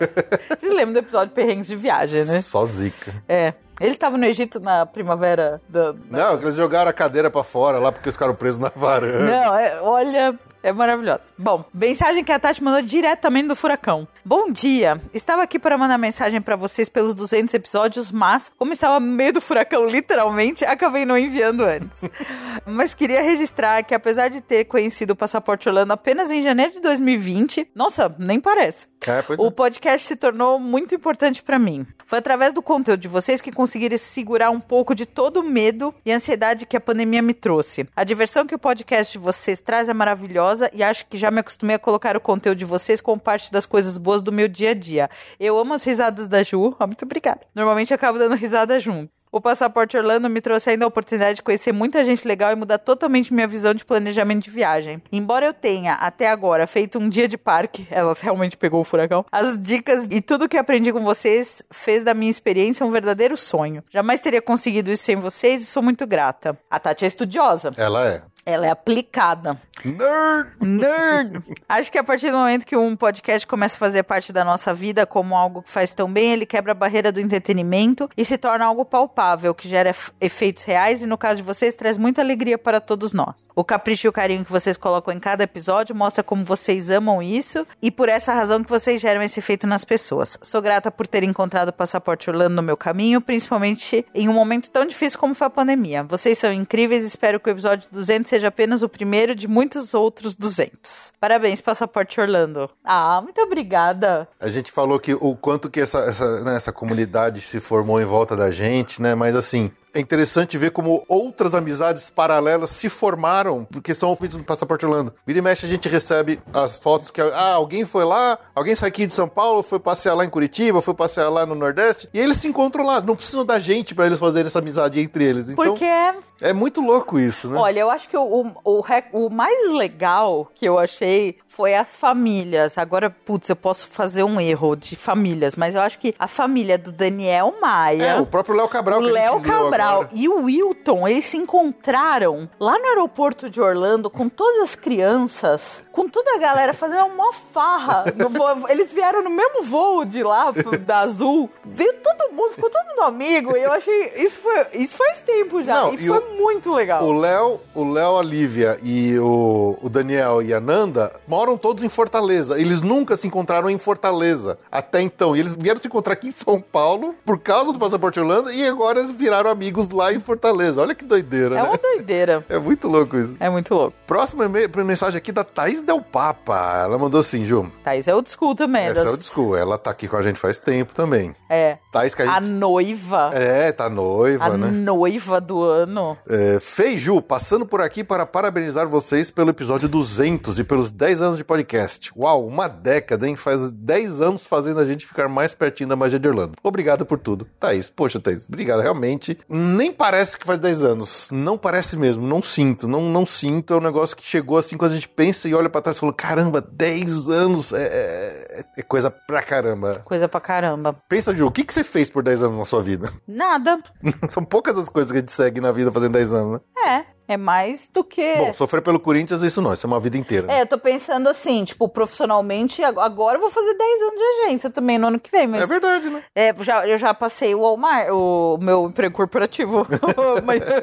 Vocês lembram do episódio Perrengues de Viagem, né? Só zica. É. Eles estavam no Egito na primavera da. Não, que eles jogaram a cadeira pra fora lá porque ficaram presos na varanda. Não, é- olha, é maravilhosa. Bom, mensagem que a Tati mandou diretamente do furacão. Bom dia, estava aqui para mandar mensagem para vocês pelos 200 episódios, mas como estava no meio do furacão, literalmente, acabei não enviando antes. (laughs) mas queria registrar que apesar de ter conhecido o Passaporte Orlando apenas em janeiro de 2020, nossa, nem parece. É, pois é. O podcast se tornou muito importante pra mim. Foi através do conteúdo de vocês que consegui segurar um pouco de todo o medo e ansiedade que a pandemia me trouxe. A diversão que o podcast de vocês traz é maravilhosa e acho que já me acostumei a colocar o conteúdo de vocês como parte das coisas boas do meu dia a dia. Eu amo as risadas da Ju. Ah, muito obrigada. Normalmente acabo dando risada junto. O Passaporte Orlando me trouxe ainda a oportunidade de conhecer muita gente legal e mudar totalmente minha visão de planejamento de viagem. Embora eu tenha, até agora, feito um dia de parque, (laughs) ela realmente pegou o furacão, as dicas e tudo que aprendi com vocês fez da minha experiência um verdadeiro sonho. Jamais teria conseguido isso sem vocês e sou muito grata. A Tati é estudiosa. Ela é. Ela é aplicada. Nerd! Nerd! Acho que a partir do momento que um podcast começa a fazer parte da nossa vida como algo que faz tão bem, ele quebra a barreira do entretenimento e se torna algo palpável, que gera ef- efeitos reais e, no caso de vocês, traz muita alegria para todos nós. O capricho e o carinho que vocês colocam em cada episódio mostra como vocês amam isso e por essa razão que vocês geram esse efeito nas pessoas. Sou grata por ter encontrado o Passaporte Orlando no meu caminho, principalmente em um momento tão difícil como foi a pandemia. Vocês são incríveis e espero que o episódio 200 seja apenas o primeiro de muitos outros 200. Parabéns, Passaporte Orlando. Ah, muito obrigada. A gente falou que o quanto que essa, essa, né, essa comunidade se formou em volta da gente, né? Mas assim, é interessante ver como outras amizades paralelas se formaram, porque são feitos no Passaporte Orlando. Vira e mexe, a gente recebe as fotos que ah, alguém foi lá, alguém saiu aqui de São Paulo, foi passear lá em Curitiba, foi passear lá no Nordeste, e eles se encontram lá. Não precisam da gente pra eles fazerem essa amizade entre eles. Então, Porque é é muito louco isso, né? Olha, eu acho que o, o, o, o mais legal que eu achei foi as famílias. Agora, putz, eu posso fazer um erro de famílias, mas eu acho que a família do Daniel Maia. É, o próprio Léo Cabral. O Léo leu Cabral e o Wilton, eles se encontraram lá no aeroporto de Orlando com todas as crianças, com toda a galera fazendo uma farra. voo. Eles vieram no mesmo voo de lá, da Azul. Veio todo mundo, ficou todo mundo amigo. E eu achei. Isso, foi, isso faz tempo já. Não, e, e foi o- muito legal. O Léo, o Léo, a Lívia e o, o Daniel e a Nanda moram todos em Fortaleza. Eles nunca se encontraram em Fortaleza até então. E eles vieram se encontrar aqui em São Paulo por causa do Passaporte Orlando e agora eles viraram amigos lá em Fortaleza. Olha que doideira, É né? uma doideira. (laughs) É muito louco isso. É muito louco. Próxima mensagem aqui da Thaís Del Papa. Ela mandou assim, Ju. Thaís é o school também. Essa das- é o desculpa. Ela tá aqui com a gente faz tempo também. É. Thaís que a A gente... noiva. É, tá noiva, a né? noiva do ano. É, Feiju, passando por aqui para parabenizar vocês pelo episódio 200 e pelos 10 anos de podcast. Uau, uma década, hein? Faz 10 anos fazendo a gente ficar mais pertinho da magia de Orlando. Obrigado por tudo. Thaís, poxa, Thaís, obrigado. Realmente, nem parece que faz 10 anos. Não parece mesmo, não sinto, não, não sinto. É um negócio que chegou assim quando a gente pensa e olha para trás e fala: caramba, 10 anos é, é- é coisa pra caramba. Coisa pra caramba. Pensa, Ju, o que, que você fez por 10 anos na sua vida? Nada. (laughs) São poucas as coisas que a gente segue na vida fazendo 10 anos, né? É. É mais do que. Bom, sofrer pelo Corinthians, isso não, isso é uma vida inteira. né? É, eu tô pensando assim, tipo, profissionalmente, ag- agora eu vou fazer 10 anos de agência também no ano que vem, mas É verdade, né? é, já, eu já passei o Walmart, o meu emprego corporativo, (laughs)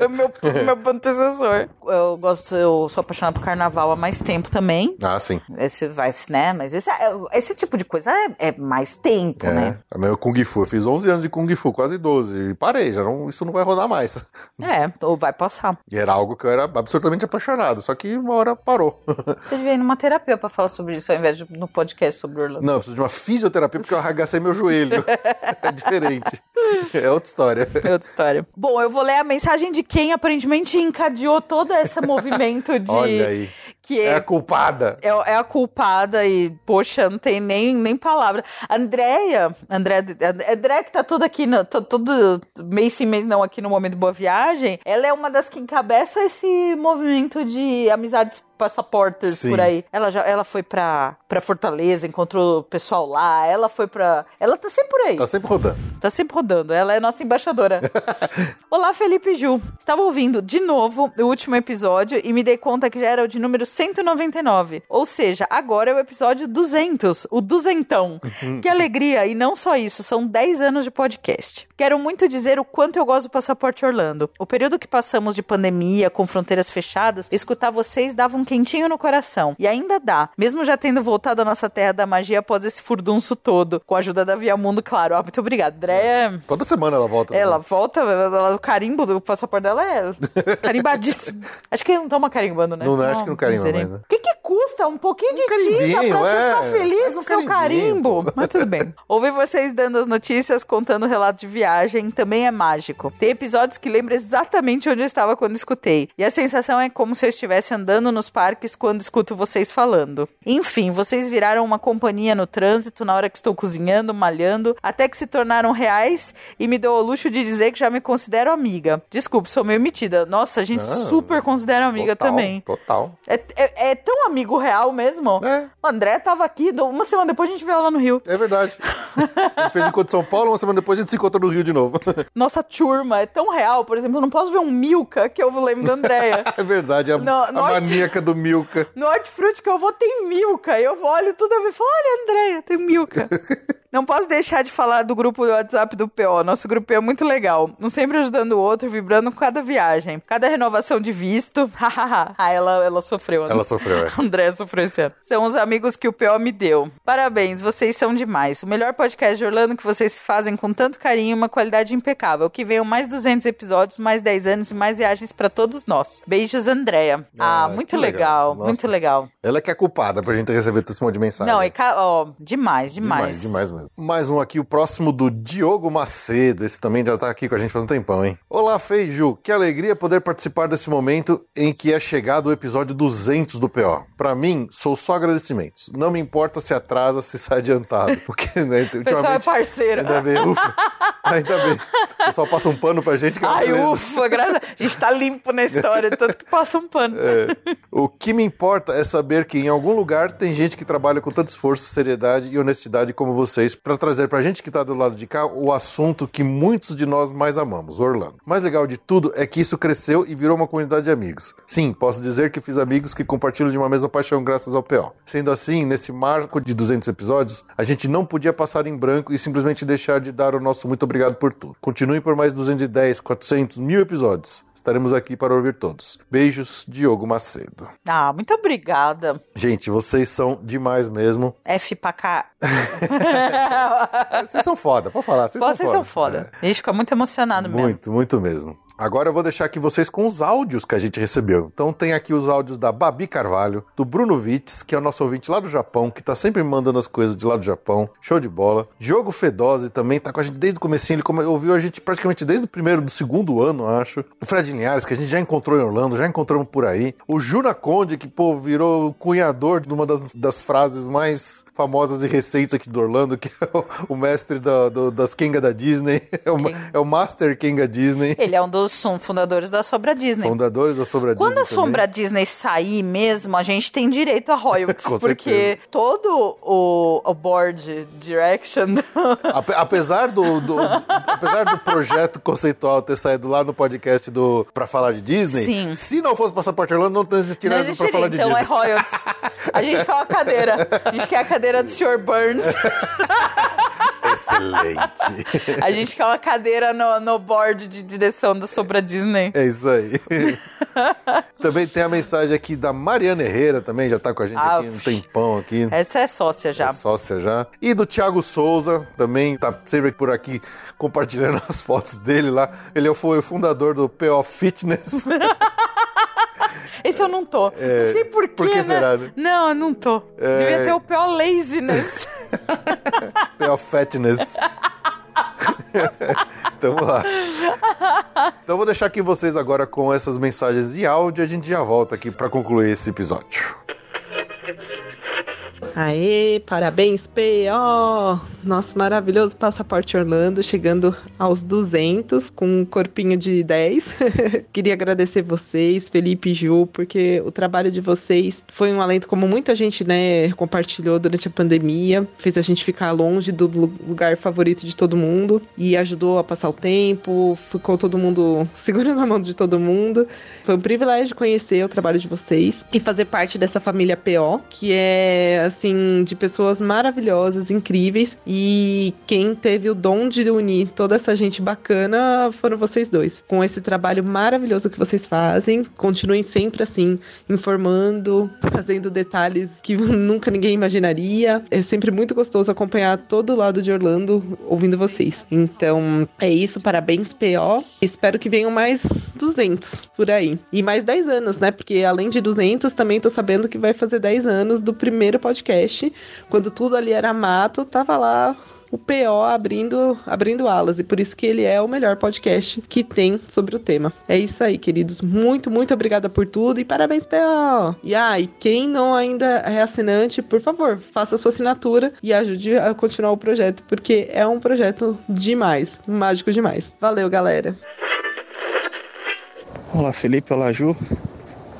meu, meu antecessor. Eu gosto, eu sou apaixonada por carnaval há mais tempo também. Ah, sim. Esse vai, né? Mas esse, é- esse tipo de coisa é, é mais tempo, É, né? é meu Kung Fu. Eu fiz 11 anos de Kung Fu, quase 12. E parei, já não, isso não vai rodar mais. É, ou vai passar. E era algo que eu era absolutamente apaixonado, só que uma hora parou. Você devia ir numa terapia pra falar sobre isso, ao invés de no podcast sobre Orlando. Não, eu preciso de uma fisioterapia porque eu arregacei meu joelho. (laughs) é diferente. É outra história. É outra história. Bom, eu vou ler a mensagem de quem aparentemente encadeou todo esse (laughs) movimento de. Que É a culpada. é, é a culpada e, poxa, não tem nem, nem palavra. Andréia, André, André que tá toda aqui, no, tá todo mês sim, mês não, aqui no Momento Boa Viagem, ela é uma das que encabeça esse movimento de amizades passaportes Sim. por aí. Ela já ela foi pra, pra Fortaleza, encontrou o pessoal lá, ela foi pra... Ela tá sempre por aí. Tá sempre rodando. Tá sempre rodando. Ela é nossa embaixadora. (laughs) Olá, Felipe Ju. Estava ouvindo de novo o último episódio e me dei conta que já era o de número 199. Ou seja, agora é o episódio 200, o duzentão. que alegria! E não só isso, são 10 anos de podcast. Quero muito dizer o quanto eu gosto do Passaporte Orlando. O período que passamos de pandemia, com fronteiras fechadas, escutar vocês dava um quentinho no coração. E ainda dá, mesmo já tendo voltado à nossa terra da magia após esse furdunço todo. Com a ajuda da Via Mundo, claro. Ó, muito obrigada. André. Toda semana ela volta. né? Ela volta, ela- o carimbo do passaporte dela é (laughs) carimbadíssimo. acho que não toma carimbando, né? Não, não, acho que não carimba mais, né? O que, que custa um pouquinho de tinta pra você é. ficar feliz Faz no um seu carimbo? pô. Mas tudo bem. (laughs) Ouvir vocês dando as notícias, contando o relato de viagem, também é mágico. Tem episódios que lembram exatamente onde eu estava quando escutei. E a sensação é como se eu estivesse andando nos parques quando escuto vocês falando. Enfim, vocês viraram uma companhia no trânsito na hora que estou cozinhando, malhando, até que se tornaram reais e me dou o luxo de dizer que já me considero amiga. Desculpe, sou meio metida. Nossa, a gente Não, super considera amiga Total, também. Total. É, é- é tão amigo real mesmo. É. O André tava aqui, uma semana depois a gente veio lá no Rio. É verdade. gente fez encontro em São Paulo, uma semana depois a gente se encontra no Rio de novo. (laughs) Nossa turma é tão real. Por exemplo, eu não posso ver um Milka que eu lembro da Andréia. (laughs) é verdade, a, No- a no- maníaca do Milka. No Hortifruti que eu vou tem Milka. Eu olho tudo e falo, olha, Andréia, tem Milka. (laughs) Não posso deixar de falar do grupo do WhatsApp do PO. Nosso grupo é muito legal. Um sempre ajudando o outro, vibrando com cada viagem. Cada renovação de visto. (laughs) ah, ela, ela sofreu. Ela sofreu, é. (laughs) André sofreu esse ano. São os amigos que o PO me deu. Parabéns, vocês são demais. O melhor podcast de Orlando que vocês fazem com tanto carinho e uma qualidade impecável. Que venham mais 200 episódios, mais 10 anos e mais viagens pra todos nós. Beijos, Andréia. Ah, Ah, muito legal. legal, muito legal. Ela que é culpada pra gente receber esse monte de mensagem. Não, e ó, demais, demais. demais, demais mesmo. Mais um aqui, o próximo do Diogo Macedo. Esse também já tá aqui com a gente faz um tempão, hein? Olá, Feiju. Que alegria poder participar desse momento em que é chegado o episódio 200 do PO. Pra mim, sou só agradecimentos. Não me importa se atrasa, se sai adiantado. (laughs) Porque, né, O pessoal é parceiro. Ainda bem, ufa. Ainda bem. O pessoal passa um pano pra gente que é Ai, beleza. ufa, graças. A gente tá limpo na história, tanto que passa um pano. O que me importa é saber que em algum lugar tem gente que trabalha com tanto esforço, seriedade e honestidade como vocês para trazer pra gente que tá do lado de cá o assunto que muitos de nós mais amamos, Orlando. O mais legal de tudo é que isso cresceu e virou uma comunidade de amigos. Sim, posso dizer que fiz amigos que compartilham de uma mesma paixão graças ao PO. Sendo assim, nesse marco de 200 episódios, a gente não podia passar em branco e simplesmente deixar de dar o nosso muito obrigado por tudo. Continuem por mais 210, 400, mil episódios. Estaremos aqui para ouvir todos. Beijos, Diogo Macedo. Ah, muito obrigada. Gente, vocês são demais mesmo. (laughs) F pra cá. Vocês são foda, pode falar. Vocês, Vocês são são foda. foda. A gente fica muito emocionado É, mesmo. muito, muito mesmo. Agora eu vou deixar aqui vocês com os áudios que a gente recebeu. Então tem aqui os áudios da Babi Carvalho, do Bruno Vitz, que é o nosso ouvinte lá do Japão, que tá sempre mandando as coisas de lá do Japão. Show de bola. Diogo Fedose também tá com a gente desde o comecinho, ele come- ouviu a gente praticamente desde o primeiro do segundo ano, acho. O Fred Linhares, que a gente já encontrou em Orlando, já encontramos por aí. O Juna Conde, que, pô, virou cunhador de uma das, das frases mais famosas e recentes aqui do Orlando, que é o, o mestre da- do- das Kenga da Disney. (laughs) É o, é o Master Kenga Disney. Ele é um dos um, fundadores da Sobra Disney. Fundadores da Sobra Quando Disney a Sombra Disney sair mesmo, a gente tem direito a royalties. (laughs) Porque certeza. todo o, o board direction. Ape- apesar do, do- apesar do projeto conceitual ter saído lá no podcast do Pra Falar de Disney, Sim. se não fosse Passaporte Orlando, não existiria essa Pra Falar de então é Disney. royalties. A gente quer uma cadeira. A gente quer a cadeira do Sr. Burns. (laughs) Excelente. (laughs) A gente quer uma cadeira no, no board de direção da Sobra Disney. É isso aí. (laughs) também tem a mensagem aqui da Mariana Herrera, também já tá com a gente Ah, aqui um tempão aqui. Essa é sócia já. É sócia já. E do Thiago Souza, também tá sempre por aqui compartilhando (laughs) as fotos dele lá. Ele foi o fundador do PO Fitness. (laughs) Esse eu não tô. não sei porquê, por que né? será, né? Não, eu não tô. É. Devia ter o pior laziness. (laughs) PO Fatness. (laughs) Tamo lá. Então vou deixar aqui vocês agora com essas mensagens de áudio e a gente já volta aqui pra concluir esse episódio. Aê, parabéns, PO! Nosso maravilhoso Passaporte Orlando, chegando aos 200 com um corpinho de 10. (laughs) Queria agradecer vocês, Felipe e Ju, porque o trabalho de vocês foi um alento, como muita gente, né, compartilhou durante a pandemia, fez a gente ficar longe do lu- lugar favorito de todo mundo e ajudou a passar o tempo, ficou todo mundo (laughs) segurando a mão de todo mundo. Foi um privilégio conhecer o trabalho de vocês e fazer parte dessa família PO, que é, assim, de pessoas maravilhosas, incríveis. E quem teve o dom de unir toda essa gente bacana foram vocês dois. Com esse trabalho maravilhoso que vocês fazem, continuem sempre assim, informando, (laughs) fazendo detalhes que (laughs) nunca ninguém imaginaria. É sempre muito gostoso acompanhar todo o lado de Orlando ouvindo vocês. Então, é isso. Parabéns, PO. Espero que venham mais 200 por aí. E mais 10 anos, né? Porque além de 200, também tô sabendo que vai fazer 10 anos do primeiro podcast. Quando tudo ali era mato, tava lá o PO abrindo, abrindo alas. E por isso que ele é o melhor podcast que tem sobre o tema. É isso aí, queridos. Muito, muito obrigada por tudo e parabéns, PO! E ai, quem não ainda é assinante, por favor, faça sua assinatura e ajude a continuar o projeto, porque é um projeto demais, mágico demais. Valeu, galera! Olá Felipe, olá Ju.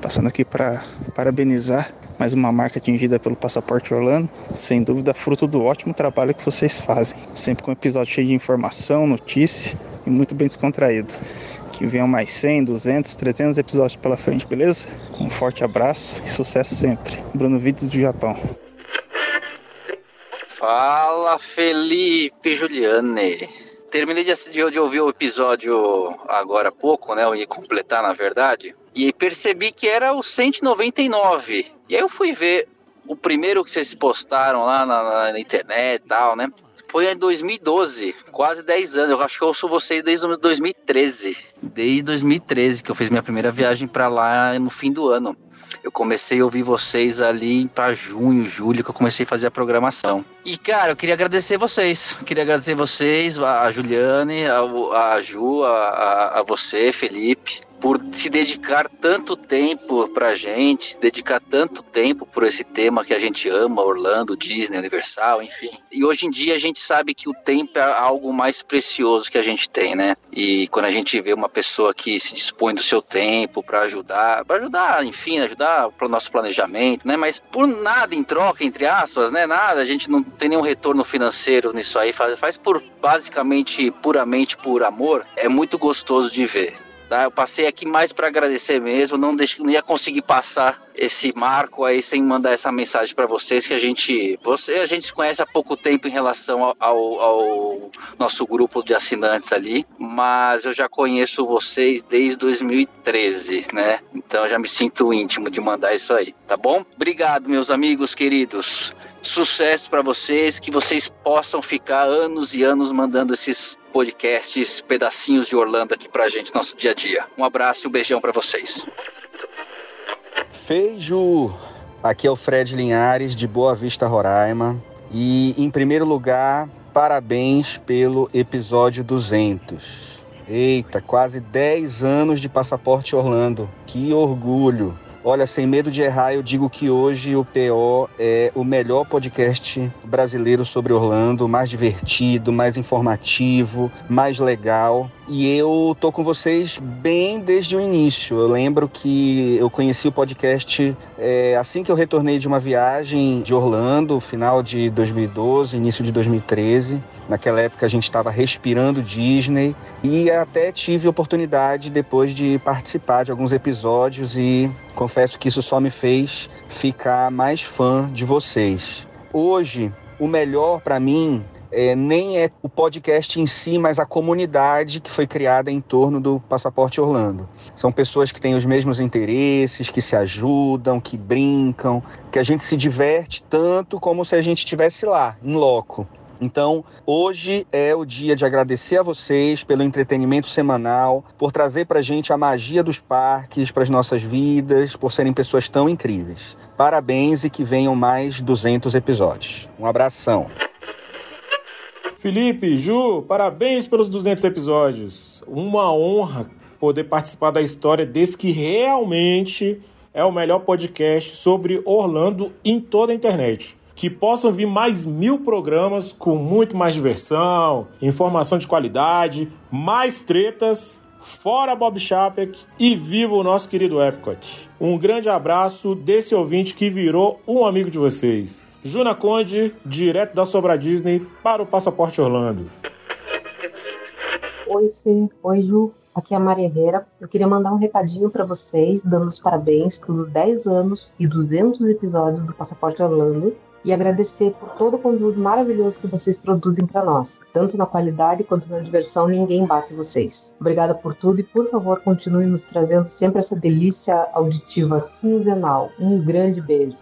Passando aqui para parabenizar mais uma marca atingida pelo Passaporte Orlando. Sem dúvida, fruto do ótimo trabalho que vocês fazem. Sempre com um episódio cheio de informação, notícia e muito bem descontraído. Que venham mais 100, 200, 300 episódios pela frente, beleza? Um forte abraço e sucesso sempre. Bruno Vides do Japão. Fala Felipe Juliane. Terminei de, de, ouvir o episódio agora há pouco, né? Ia completar na verdade. E percebi que era o 199. E aí eu fui ver o primeiro que vocês postaram lá na, na- internet e tal, né? acompanho em 2012, quase 10 anos. Eu acho que eu ouço vocês desde 2013. Desde 2013 que eu fiz minha primeira viagem para lá no fim do ano. Eu comecei a ouvir vocês ali para junho, julho, que eu comecei a fazer a programação. E, cara, eu queria agradecer vocês. Eu queria agradecer vocês, a Juliane, a, a Ju, a, a você, Felipe, por se dedicar tanto tempo pra gente, se dedicar tanto tempo por esse tema que a gente ama, Orlando, Disney, Universal, enfim. E hoje em dia a gente sabe que o tempo é algo mais precioso que a gente tem, né? E quando a gente vê uma pessoa que se dispõe do seu tempo para ajudar, para ajudar, enfim, ajudar pro nosso planejamento, né? Mas por nada em troca, entre aspas, né? Nada, a gente não tem nenhum retorno financeiro nisso aí, faz, faz por basicamente, puramente por amor, é muito gostoso de ver. Tá? Eu passei aqui mais para agradecer mesmo, não, deixe, não ia conseguir passar esse marco aí sem mandar essa mensagem para vocês que a gente, você, a gente se conhece há pouco tempo em relação ao, ao, ao, nosso grupo de assinantes ali, mas eu já conheço vocês desde 2013, né? Então já me sinto íntimo de mandar isso aí, tá bom? Obrigado, meus amigos queridos. Sucesso para vocês, que vocês possam ficar anos e anos mandando esses podcasts, pedacinhos de Orlando aqui pra gente, nosso dia a dia. Um abraço e um beijão para vocês. Feijo! Aqui é o Fred Linhares, de Boa Vista, Roraima. E, em primeiro lugar, parabéns pelo episódio 200. Eita, quase 10 anos de Passaporte Orlando. Que orgulho! Olha, sem medo de errar, eu digo que hoje o PO é o melhor podcast brasileiro sobre Orlando, mais divertido, mais informativo, mais legal. E eu tô com vocês bem desde o início. Eu lembro que eu conheci o podcast é, assim que eu retornei de uma viagem de Orlando, final de 2012, início de 2013. Naquela época a gente estava respirando Disney e até tive oportunidade depois de participar de alguns episódios e confesso que isso só me fez ficar mais fã de vocês. Hoje, o melhor para mim é, nem é o podcast em si, mas a comunidade que foi criada em torno do Passaporte Orlando. São pessoas que têm os mesmos interesses, que se ajudam, que brincam, que a gente se diverte tanto como se a gente estivesse lá, em loco. Então, hoje é o dia de agradecer a vocês pelo entretenimento semanal, por trazer para gente a magia dos parques para as nossas vidas, por serem pessoas tão incríveis. Parabéns e que venham mais 200 episódios. Um abração. Felipe, Ju, parabéns pelos 200 episódios. Uma honra poder participar da história desse que realmente é o melhor podcast sobre Orlando em toda a internet que possam vir mais mil programas com muito mais diversão, informação de qualidade, mais tretas, fora Bob Chapek e viva o nosso querido Epcot. Um grande abraço desse ouvinte que virou um amigo de vocês. Juna Conde, direto da Sobra Disney para o Passaporte Orlando. Oi, Fê. Oi, Ju. Aqui é a Maria Herrera. Eu queria mandar um recadinho para vocês, dando os parabéns pelos 10 anos e 200 episódios do Passaporte Orlando e agradecer por todo o conteúdo maravilhoso que vocês produzem para nós. Tanto na qualidade quanto na diversão, ninguém bate vocês. Obrigada por tudo e, por favor, continue nos trazendo sempre essa delícia auditiva quinzenal. Um grande beijo.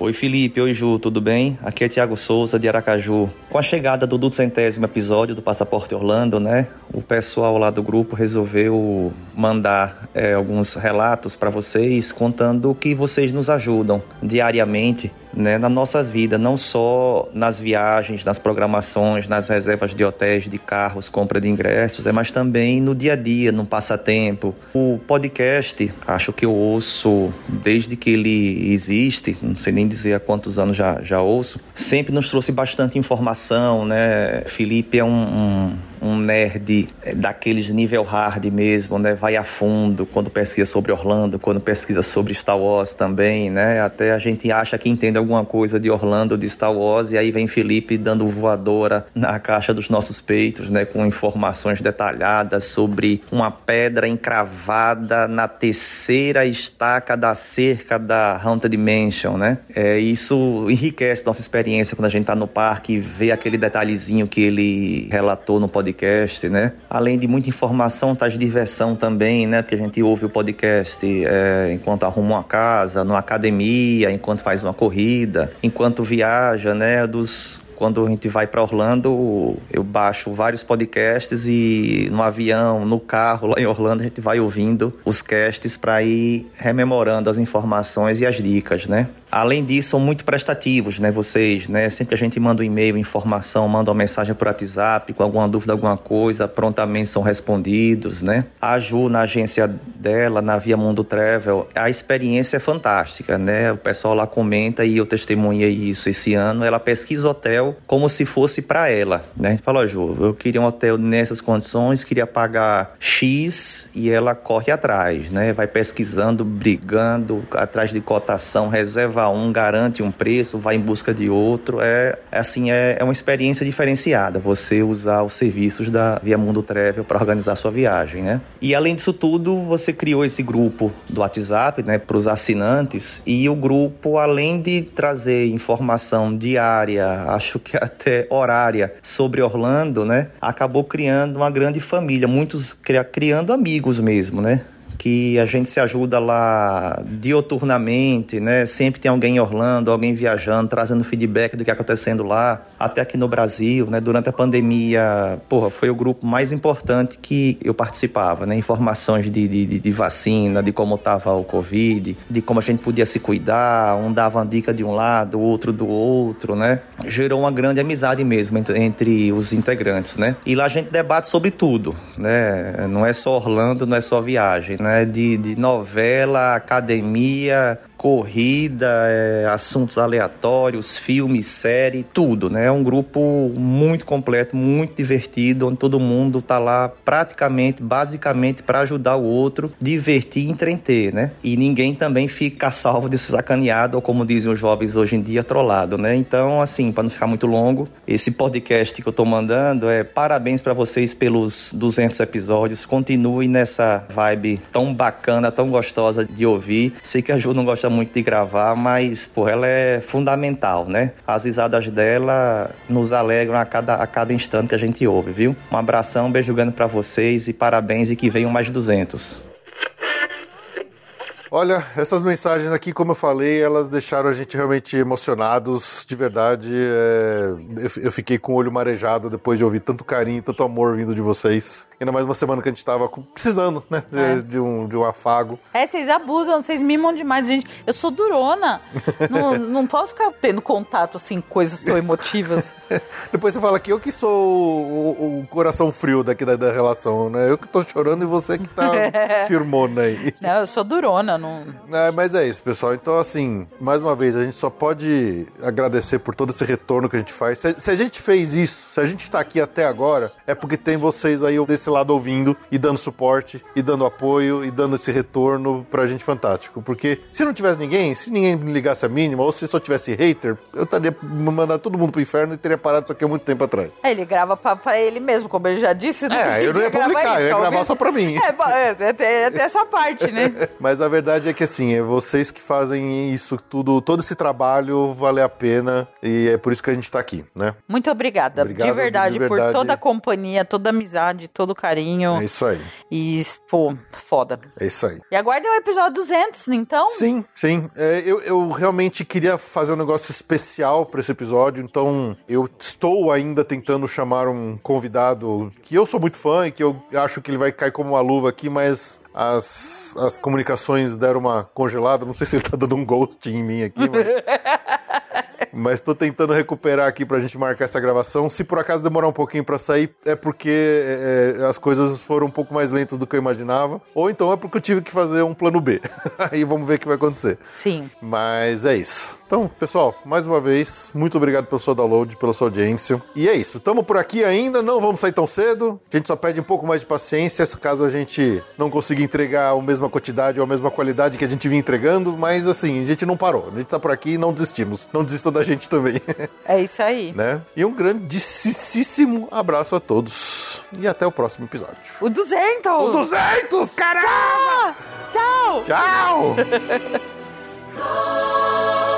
Oi Felipe, oi Ju, tudo bem? Aqui é Tiago Souza de Aracaju. Com a chegada do duzentésimo episódio do Passaporte Orlando, né? O pessoal lá do grupo resolveu mandar é, alguns relatos para vocês contando que vocês nos ajudam diariamente né, nas nossas vidas, não só nas viagens, nas programações, nas reservas de hotéis, de carros, compra de ingressos, é, mas também no dia a dia, no passatempo. O podcast, acho que eu ouço desde que ele existe, não sei nem dizer há quantos anos já, já ouço, sempre nos trouxe bastante informação, né? Felipe é um, um um nerd é, daqueles nível hard mesmo, né? Vai a fundo quando pesquisa sobre Orlando, quando pesquisa sobre Star Wars também, né? Até a gente acha que entende alguma coisa de Orlando, de Star Wars, e aí vem Felipe dando voadora na caixa dos nossos peitos, né? Com informações detalhadas sobre uma pedra encravada na terceira estaca da cerca da Haunted Dimension, né? É, isso enriquece nossa experiência quando a gente tá no parque e vê aquele detalhezinho que ele relatou no podcast podcast, né? Além de muita informação, traz diversão também, né? Porque a gente ouve o podcast é, enquanto arruma uma casa, numa academia, enquanto faz uma corrida, enquanto viaja, né? Dos quando a gente vai para Orlando, eu baixo vários podcasts e no avião, no carro lá em Orlando, a gente vai ouvindo os casts para ir rememorando as informações e as dicas, né? Além disso, são muito prestativos, né, vocês, né? Sempre que a gente manda um e-mail, informação, manda uma mensagem por WhatsApp com alguma dúvida, alguma coisa, prontamente são respondidos, né? A Ju, na agência dela, na Via Mundo Travel, a experiência é fantástica, né? O pessoal lá comenta e eu testemunhei isso esse ano. Ela pesquisa hotel como se fosse para ela, né? Falou, Ju, eu queria um hotel nessas condições, queria pagar X e ela corre atrás, né? Vai pesquisando, brigando, atrás de cotação, reserva um, garante um preço, vai em busca de outro. É assim, é, é uma experiência diferenciada você usar os serviços da Via Mundo Travel para organizar sua viagem, né? E além disso tudo, você criou esse grupo do WhatsApp, né, para os assinantes e o grupo, além de trazer informação diária, acho que (laughs) até horária sobre Orlando, né, acabou criando uma grande família, muitos criando amigos mesmo, né? Que a gente se ajuda lá dioturnamente, né? Sempre tem alguém em Orlando, alguém viajando, trazendo feedback do que está acontecendo lá, até aqui no Brasil, né? Durante a pandemia, porra, foi o grupo mais importante que eu participava, né? Informações de, de, de vacina, de como estava o Covid, de como a gente podia se cuidar, um dava uma dica de um lado, outro do outro, né? Gerou uma grande amizade mesmo entre, entre os integrantes, né? E lá a gente debate sobre tudo, né? Não é só Orlando, não é só viagem, né? De, de novela, academia, corrida, é, assuntos aleatórios, filmes, série, tudo, né? É um grupo muito completo, muito divertido, onde todo mundo tá lá praticamente, basicamente para ajudar o outro, divertir e entreter, né? E ninguém também fica salvo de ser sacaneado, ou como dizem os jovens hoje em dia, trollado, né? Então, assim, para não ficar muito longo, esse podcast que eu tô mandando é parabéns para vocês pelos 200 episódios, continue nessa vibe tão bacana, tão gostosa de ouvir. Sei que a Ju não gosta muito de gravar, mas, pô, ela é fundamental, né? As risadas dela nos alegram a cada, a cada instante que a gente ouve, viu? Um abração, um beijo grande para vocês e parabéns e que venham mais 200. Olha, essas mensagens aqui, como eu falei, elas deixaram a gente realmente emocionados, de verdade. É... Eu fiquei com o olho marejado depois de ouvir tanto carinho, tanto amor vindo de vocês. Ainda mais uma semana que a gente tava precisando, né? De, é. de um, de um afago. É, vocês abusam, vocês mimam demais, gente. Eu sou durona. não, (laughs) não posso ficar tendo contato, assim, coisas tão emotivas. (laughs) depois você fala que eu que sou o, o coração frio daqui da, da, relação, né? Eu que tô chorando e você que tá (laughs) firmona aí. Não, eu sou durona não. É, mas é isso, pessoal. Então, assim, mais uma vez, a gente só pode agradecer por todo esse retorno que a gente faz. Se, se a gente fez isso, se a gente tá aqui até agora, é porque tem vocês aí desse lado ouvindo e dando suporte, e dando apoio, e dando esse retorno pra gente fantástico. Porque se não tivesse ninguém, se ninguém ligasse a mínima, ou se só tivesse hater, eu estaria mandando todo mundo pro inferno e teria parado isso aqui há muito tempo atrás. É, ele grava pra, pra ele mesmo, como ele já disse. É, (laughs) eu não ia publicar, eu ia gravar só pra mim. (laughs) É, é, é, é, essa parte, né? (laughs) Mas a verdade verdade é que assim, é vocês que fazem isso tudo, todo esse trabalho vale a pena e é por isso que a gente tá aqui, né? Muito obrigada, Obrigado, de, verdade, de verdade, por toda a companhia, toda a amizade, todo o carinho. É isso aí. E, pô, foda. É isso aí. E aguardem o episódio 200, então? Sim, sim. É, eu, eu realmente queria fazer um negócio especial para esse episódio, então eu estou ainda tentando chamar um convidado que eu sou muito fã e que eu acho que ele vai cair como uma luva aqui, mas as, as comunicações deram uma congelada. Não sei se ele tá dando um ghost em mim aqui, mas. (laughs) Mas tô tentando recuperar aqui pra gente marcar essa gravação. Se por acaso demorar um pouquinho para sair, é porque é, é, as coisas foram um pouco mais lentas do que eu imaginava. Ou então é porque eu tive que fazer um plano B. (laughs) Aí vamos ver o que vai acontecer. Sim. Mas é isso. Então, pessoal, mais uma vez, muito obrigado pelo seu download, pela sua audiência. E é isso. Tamo por aqui ainda, não vamos sair tão cedo. A gente só pede um pouco mais de paciência, caso a gente não consiga entregar a mesma quantidade ou a mesma qualidade que a gente vinha entregando. Mas assim, a gente não parou. A gente tá por aqui e não desistimos. Não desistam da gente também. É isso aí. (laughs) né? E um grandíssimo abraço a todos. E até o próximo episódio. O 200! O 200! Caramba! Tchau! Tchau! stuff (laughs)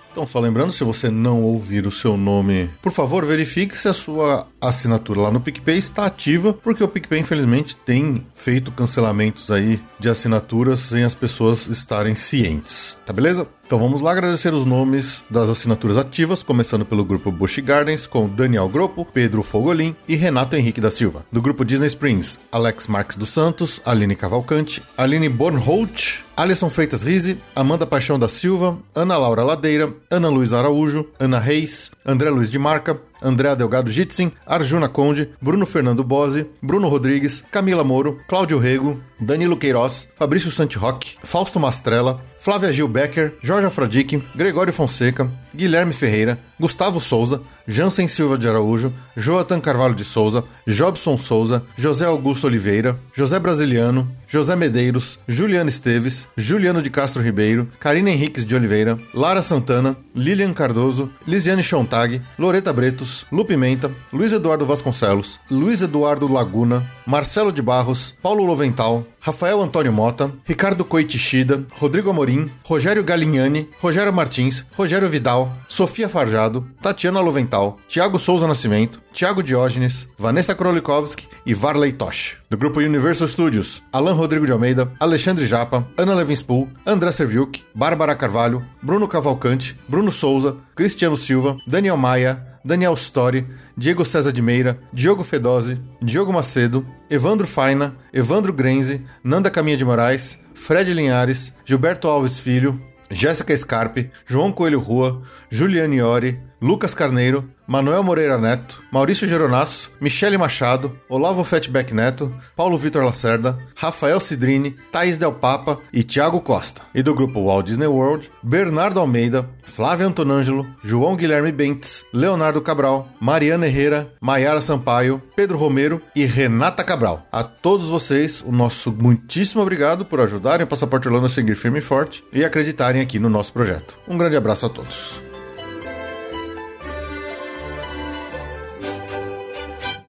Então, só lembrando, se você não ouvir o seu nome, por favor, verifique se a sua assinatura lá no PicPay está ativa, porque o PicPay, infelizmente, tem feito cancelamentos aí de assinaturas sem as pessoas estarem cientes. Tá beleza? Então vamos lá agradecer os nomes das assinaturas ativas, começando pelo grupo Bush Gardens, com Daniel Gropo, Pedro Fogolin e Renato Henrique da Silva. Do grupo Disney Springs, Alex Marques dos Santos, Aline Cavalcante, Aline Bornholt, Alisson Freitas Rize, Amanda Paixão da Silva, Ana Laura Ladeira, Ana Luiz Araújo, Ana Reis, André Luiz de Marca, Andréa Delgado Jitsin, Arjuna Conde, Bruno Fernando Bose, Bruno Rodrigues, Camila Moro, Cláudio Rego, Danilo Queiroz, Fabrício Santiroque, Fausto Mastrella, Flávia Gil Becker, Jorge Afrodique, Gregório Fonseca, Guilherme Ferreira, Gustavo Souza, Jansen Silva de Araújo, Joatan Carvalho de Souza, Jobson Souza, José Augusto Oliveira, José Brasiliano, José Medeiros, Juliano Esteves, Juliano de Castro Ribeiro, Karina Henriques de Oliveira, Lara Santana, Lilian Cardoso, Lisiane Chontag, Loreta Bretos, Lu Pimenta, Luiz Eduardo Vasconcelos, Luiz Eduardo Laguna, Marcelo de Barros, Paulo Lovental, Rafael Antônio Mota, Ricardo Coitichida, Rodrigo Amorim, Rogério Galignani, Rogério Martins, Rogério Vidal, Sofia Farjado, Tatiana Lovental, Tiago Souza Nascimento, Tiago Diógenes, Vanessa Krolikovski e Varley Tosh. Do grupo Universal Studios, Alan Rodrigo de Almeida, Alexandre Japa, Ana Levinspool, André Serviuk, Bárbara Carvalho, Bruno Cavalcante, Bruno Souza, Cristiano Silva, Daniel Maia, Daniel Story, Diego César de Meira, Diogo Fedose, Diogo Macedo, Evandro Faina, Evandro Grenze, Nanda Caminha de Moraes, Fred Linhares, Gilberto Alves Filho, Jéssica Scarpe, João Coelho Rua, Juliane Ori, Lucas Carneiro, Manuel Moreira Neto, Maurício Geronasso, Michele Machado, Olavo Fatback Neto, Paulo Vitor Lacerda, Rafael Cidrini, Thaís Del Papa e Thiago Costa. E do grupo Walt Disney World, Bernardo Almeida, Flávio Antonângelo, João Guilherme Bentes, Leonardo Cabral, Mariana Herrera, Maiara Sampaio, Pedro Romero e Renata Cabral. A todos vocês, o nosso muitíssimo obrigado por ajudarem o Passaporte Orlando a seguir firme e forte e acreditarem aqui no nosso projeto. Um grande abraço a todos.